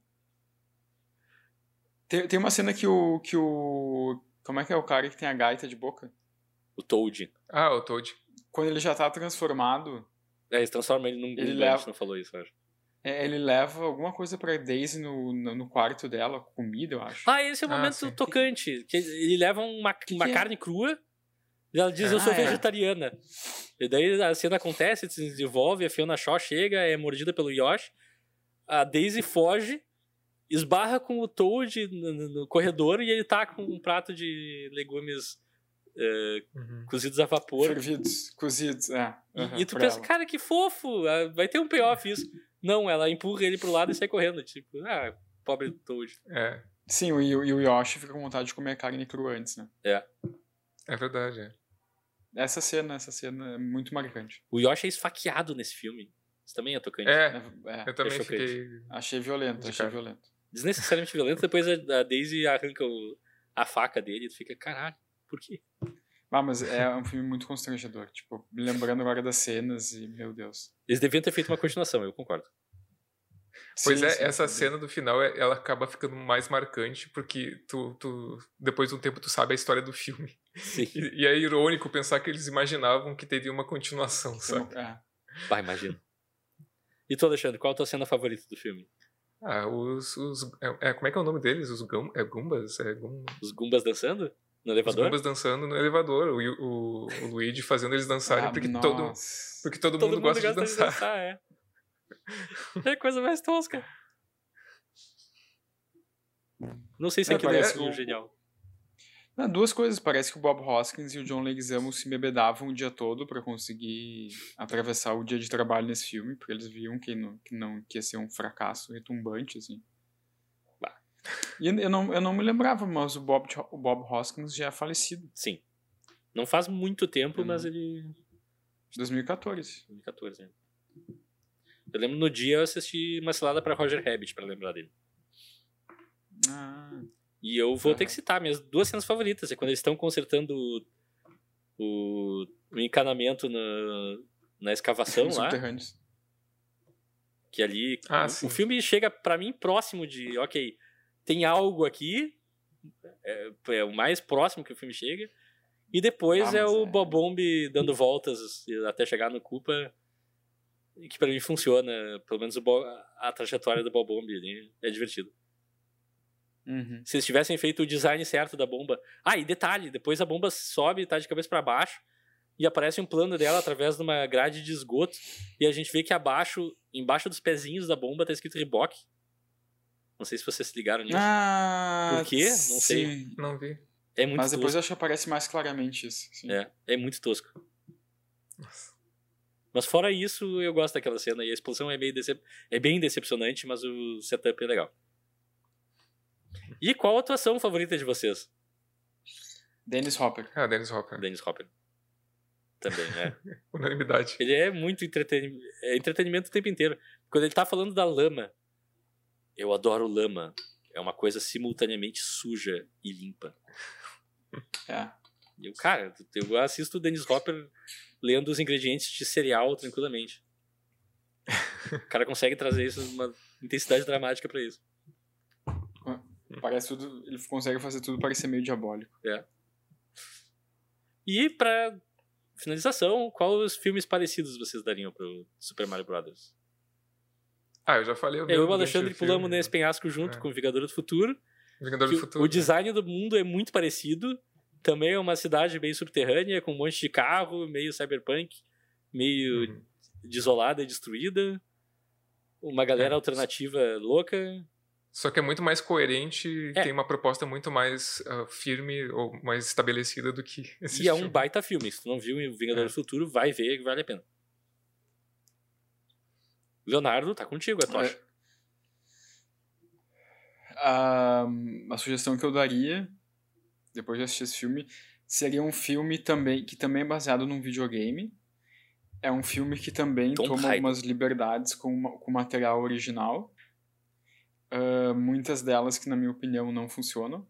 Tem, tem uma cena que o, que o. Como é que é o cara que tem a gaita de boca? O Toad. Ah, o Toad. Quando ele já tá transformado, É, eles transformam ele num Ele leva- a gente não falou isso, eu acho. é, ele leva alguma coisa pra Daisy no, no, no quarto dela, comida, eu acho. Ah, esse é o Ah, momento sim. tocante. Que ele leva uma, Que uma que é? carne crua e ela diz, eu sou Ah, é. vegetariana. E daí a cena acontece, se desenvolve, a Fiona Shaw chega, é mordida pelo Yoshi, a Daisy foge, esbarra com o Toad no, no- no corredor e ele tá com um prato de legumes eh, Uhum. cozidos a vapor. Fervidos, cozidos, é. E, aham, e tu pensa, ela. cara, que fofo, ah, vai ter um payoff isso. Não, ela empurra ele pro lado e sai correndo. Tipo, ah, pobre Toad. É, Sim, o, e o e o Yoshi fica com vontade de comer carne crua antes, né? é verdade. é. Essa cena, essa cena é muito marcante. O Yoshi é esfaqueado nesse filme. Isso também é tocante. É, É, eu também é fiquei. achei violento, achei violento. Desnecessariamente violento. Depois a, Daisy arranca o- a faca dele e tu fica, caralho, por quê? Ah, mas é um filme muito constrangedor. Tipo, me lembrando agora das cenas e, meu Deus. Eles deviam ter feito uma continuação, eu concordo. Pois Sim, é, sim, essa sim. cena do final, é- ela acaba ficando mais marcante porque tu, tu depois de um tempo tu sabe a história do filme. Sim. E, e é irônico pensar que eles imaginavam que teria uma continuação, sabe? é. Vai, imagina. E tu, Alexandre, qual a tua cena favorita do filme? Ah, os. os é, é, como é que é o nome deles? Os gum, é Gumbas? É Gum, Os Gumbas dançando? No os elevador? Gumbas dançando no elevador. O, o, o Luigi fazendo eles dançarem Ah, porque, todo, porque todo, Todo mundo, gosta de dançar. dançar, é. É a coisa mais tosca. Não sei se É, é, aquilo parece é o- genial. Não, duas coisas. Parece que o Bob Hoskins e o John Leguizamo se bebedavam o dia todo pra conseguir atravessar o dia de trabalho nesse filme, porque eles viam que não, que não que ia ser um fracasso retumbante, assim. E eu não, eu não me lembrava, mas o Bob, o Bob Hoskins já é falecido. Sim. Não faz muito tempo, Eu mas não- ele. 2014. 2014, né? Eu lembro no dia eu assisti uma cilada pra Roger Rabbit, pra lembrar dele. Ah, E eu vou ter Aham. que citar minhas duas cenas favoritas. É quando eles estão consertando o, o, o encanamento na, na escavação os lá. Que ali. Ah, o, o filme chega pra mim próximo de. Ok, tem algo aqui. É, é o mais próximo que o filme chega. E depois Ah, é o é- Bobomb dando voltas até chegar no Koopa que pra mim funciona. Pelo menos a trajetória do Bob Bomb ali é divertido. Uhum. Se eles tivessem feito o design certo da bomba. Ah, e detalhe, depois a bomba sobe, tá de cabeça pra baixo, e aparece um plano dela através de uma grade de esgoto, e a gente vê que abaixo, embaixo dos pezinhos da bomba, tá escrito Reebok. Não sei se vocês se ligaram nisso. Ah, Por quê? Não sei. sim. Não vi. é muito Mas depois tosco. eu acho que aparece mais claramente isso. sim. É, é muito tosco. Nossa. Mas fora isso, eu gosto daquela cena, e a explosão é, meio decep... é bem decepcionante, mas o setup é legal. E qual a atuação favorita de vocês? Dennis Hopper. Ah, Dennis Hopper. Dennis Hopper. Também, é. Unanimidade. Ele é muito entreten... é entretenimento o tempo inteiro. Quando ele tá falando da lama, eu adoro lama. É uma coisa simultaneamente suja e limpa. É. E eu, cara, eu assisto o Dennis Hopper lendo os ingredientes de cereal tranquilamente. O cara consegue trazer isso uma intensidade dramática pra isso. Parece tudo. Ele consegue fazer tudo parecer meio diabólico. E pra finalização, quais os filmes parecidos vocês dariam pro Super Mario Brothers? Ah, eu já falei o Eu meu e o Alexandre pulamos nesse penhasco junto É. com o Vingador do Futuro. Vingador do Futuro. O design do mundo é muito parecido. Também é uma cidade meio subterrânea, com um monte de carro, meio cyberpunk, meio Uhum. desolada e destruída. Uma galera É. alternativa louca. Só que é muito mais coerente e É. tem uma proposta muito mais ah, firme ou mais estabelecida do que esse e é um filme. baita filme. Se tu não viu o Vingador É. do Futuro, vai ver que vale a pena. Leonardo, tá contigo, a tocha. A, a sugestão que eu daria, depois de assistir esse filme, seria um filme também que também é baseado num videogame. É um filme que também Tomb toma algumas liberdades com, com o material original. Ah, muitas delas que, na minha opinião, não funcionam.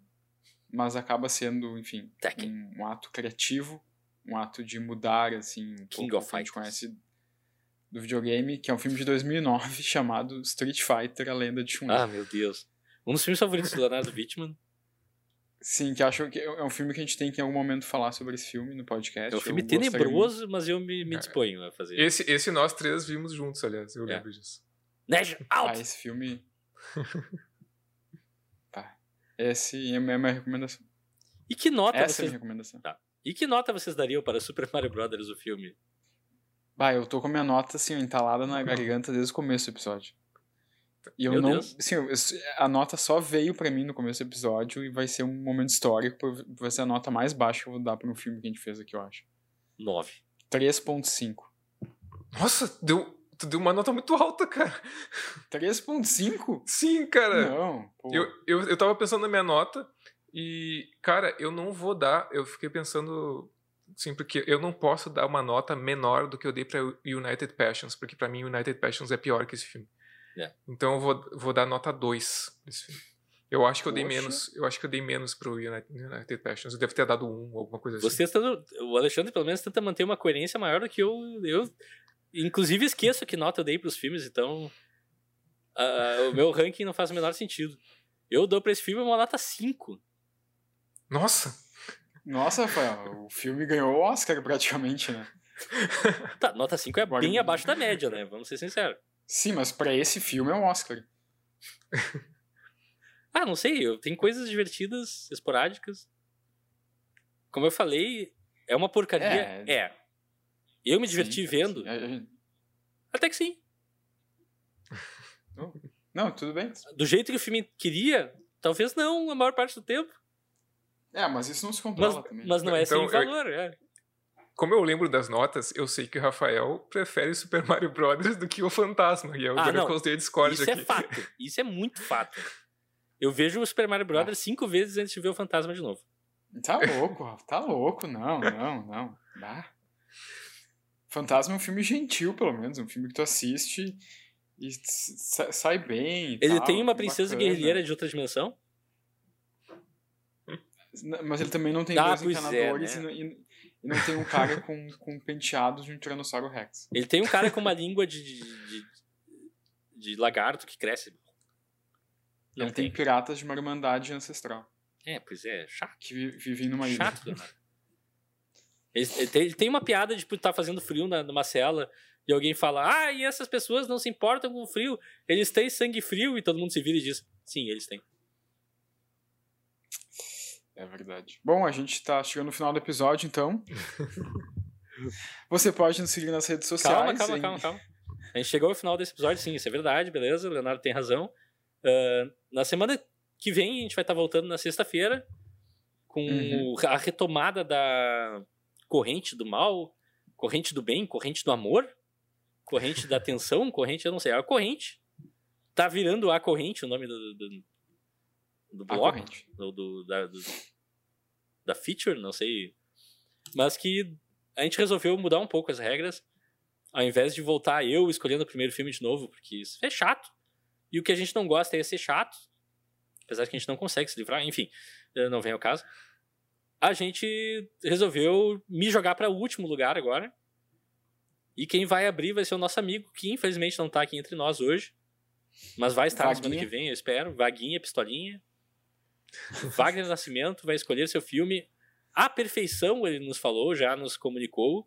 Mas acaba sendo, enfim, um, um ato criativo. Um ato de mudar, assim, um King of o que a gente Fighters. conhece do videogame, que é um filme de 2009 chamado Street Fighter, A Lenda de Chun-Li. Ah, meu Deus. Um dos filmes favoritos do Leonardo Wittmann. Sim, que acho que é um filme que a gente tem que em algum momento falar sobre esse filme no podcast. É um filme Eu tenebroso, mas eu me, me É. disponho a fazer. Esse, esse nós três vimos juntos, aliás, eu É. lembro disso. Neige, muito. Ah, out! esse filme. tá. Esse é a minha recomendação. E que nota Essa é a vocês... minha recomendação. E que nota vocês dariam para Super Mario Brothers, o filme? Bah, eu tô com a minha nota assim, entalada na garganta desde o começo do episódio. E eu Meu não. Deus. Assim, eu- a nota só veio pra mim no começo do episódio e vai ser um momento histórico. Vai ser a nota mais baixa que eu vou dar pra um filme que a gente fez aqui, eu acho. 9. 3.5. Nossa, deu, tu deu uma nota muito alta, cara. 3.5? Sim, cara. Não. Pô. Eu, eu, eu tava pensando na minha nota e, cara, eu não vou dar. Eu fiquei pensando. Sim, porque eu não posso dar uma nota menor do que eu dei pra United Passions, porque pra mim United Passions é pior que esse filme. É. Então eu vou, vou dar nota 2 nesse filme. Eu acho que eu dei menos. Eu acho que eu dei menos pro United, United Passions. Eu devo ter dado um, alguma coisa assim. Vocês tentam, o Alexandre, pelo menos, tenta manter uma coerência maior do que eu. Eu, inclusive, esqueço que nota eu dei pros filmes, então. ah, o meu ranking não faz o menor sentido. Eu dou pra esse filme uma nota 5. Nossa! Nossa, Rafael, o filme ganhou o Oscar praticamente, né? Tá, nota 5 é bem abaixo da média, né? Vamos ser sinceros. Sim, mas pra esse filme é um Oscar. Ah, não sei, eu- tem coisas divertidas, esporádicas. Como eu falei, é uma porcaria. É. É. Eu me diverti Sim, vendo. gente- Até que sim. Não, tudo bem. Do jeito que o filme queria, talvez não a maior parte do tempo. É, mas isso não se Mas, controla também. mas não é Então, sem eu- valor. É. Como eu lembro das notas, eu sei que o Rafael prefere Super Mario Brothers do que o Fantasma. E é o Ah, não. Miracle Discord Isso aqui. é fato. Isso é muito fato. Eu vejo o Super Mario Brothers cinco vezes antes de ver o Fantasma de novo. Tá louco, Rafa, tá louco. Não, não, não. Bah. Fantasma é um filme gentil, pelo menos. Um filme que tu assiste e sa- sai bem. Ele tal, tem uma é princesa bacana. guerrilheira de outra dimensão. Mas ele também não tem Ah, dois é, encanadores né? e, não, e- e não tem um cara com, com penteados de um Tiranossauro Rex. Ele tem um cara com uma língua de, de, de- de lagarto que cresce. Não ele tem tem. piratas de uma irmandade ancestral É, pois é, chato. que vi- vivem numa ilha. Chato. Ele, ele tem, ele tem uma piada de tipo, tá fazendo frio na, numa cela e alguém fala, ah, e essas pessoas não se importam com o frio, eles têm sangue frio, e todo mundo se vira e diz, sim, eles têm. É verdade. Bom, a gente tá chegando no final do episódio, então. Você pode nos seguir nas redes sociais. Calma, calma, calma, calma. A gente chegou ao final desse episódio, sim, isso é verdade, beleza, o Leonardo tem razão. Ah, na semana que vem, a gente vai estar voltando na sexta-feira com Uhum. a retomada da corrente do mal, corrente do bem, corrente do amor, corrente da atenção, corrente, eu não sei, a corrente. Tá virando a corrente o nome do, do, do bloco, do, do- da, do- da feature, não sei. Mas que a gente resolveu mudar um pouco as regras, ao invés de voltar eu escolhendo o primeiro filme de novo, porque isso é chato. E o que a gente não gosta é ser chato, apesar que a gente não consegue se livrar, enfim, eh, não vem ao caso. A gente resolveu me jogar para o último lugar agora. E quem vai abrir vai ser o nosso amigo, que infelizmente não tá aqui entre nós hoje. Mas vai estar na semana Vaguinha. que vem, eu espero. Vaguinha, pistolinha. Wagner Nascimento vai escolher seu filme. A perfeição, ele nos falou, já nos comunicou.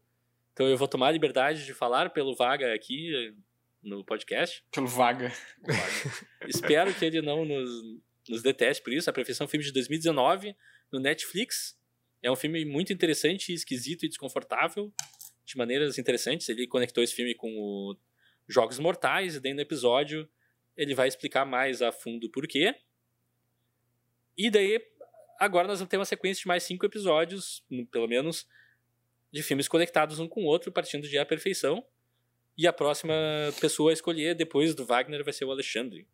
Então eu vou tomar a liberdade de falar pelo Vaga aqui no podcast. Pelo Vaga. Espero que ele não nos, nos deteste por isso. A Perfeição é um filme de 2019 no Netflix. É um filme muito interessante, esquisito e desconfortável, de maneiras interessantes. Ele conectou esse filme com o Jogos Mortais, e daí no episódio ele vai explicar mais a fundo por quê. E daí, agora nós vamos ter uma sequência de mais cinco episódios, pelo menos, de filmes conectados um com o outro, partindo de A Perfeição. E a próxima pessoa a escolher depois do Wagner vai ser o Alexandre.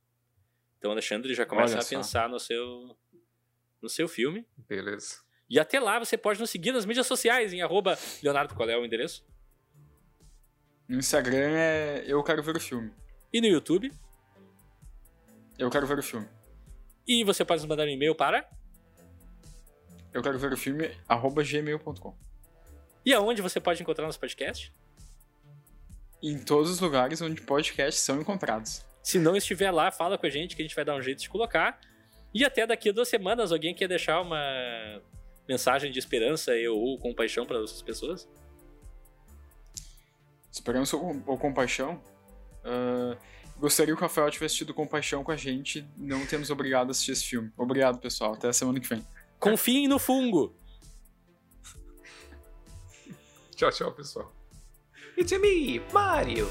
Então o Alexandre já começa Olha a só. pensar no seu, no seu filme. Beleza. E até lá você pode nos seguir nas mídias sociais, em arroba Leonardo, qual é o endereço? No Instagram é Eu Quero Ver o Filme. E no YouTube. Eu Quero Ver o Filme. E você pode nos mandar um e-mail para... Eu Quero Ver o Filme, arroba gmail.com. E aonde você pode encontrar nosso podcast? Em todos os lugares onde podcasts são encontrados. Se não estiver lá, fala com a gente que a gente vai dar um jeito de colocar. E até daqui a duas semanas, alguém quer deixar uma mensagem de esperança e- ou compaixão para essas pessoas? Esperança ou, ou compaixão. Ah, gostaria que o Rafael tivesse tido compaixão com a gente. Não temos obrigado a assistir esse filme. Obrigado, pessoal. Até a semana que vem. Confiem no fungo! Tchau, tchau, pessoal. It's me, Mario.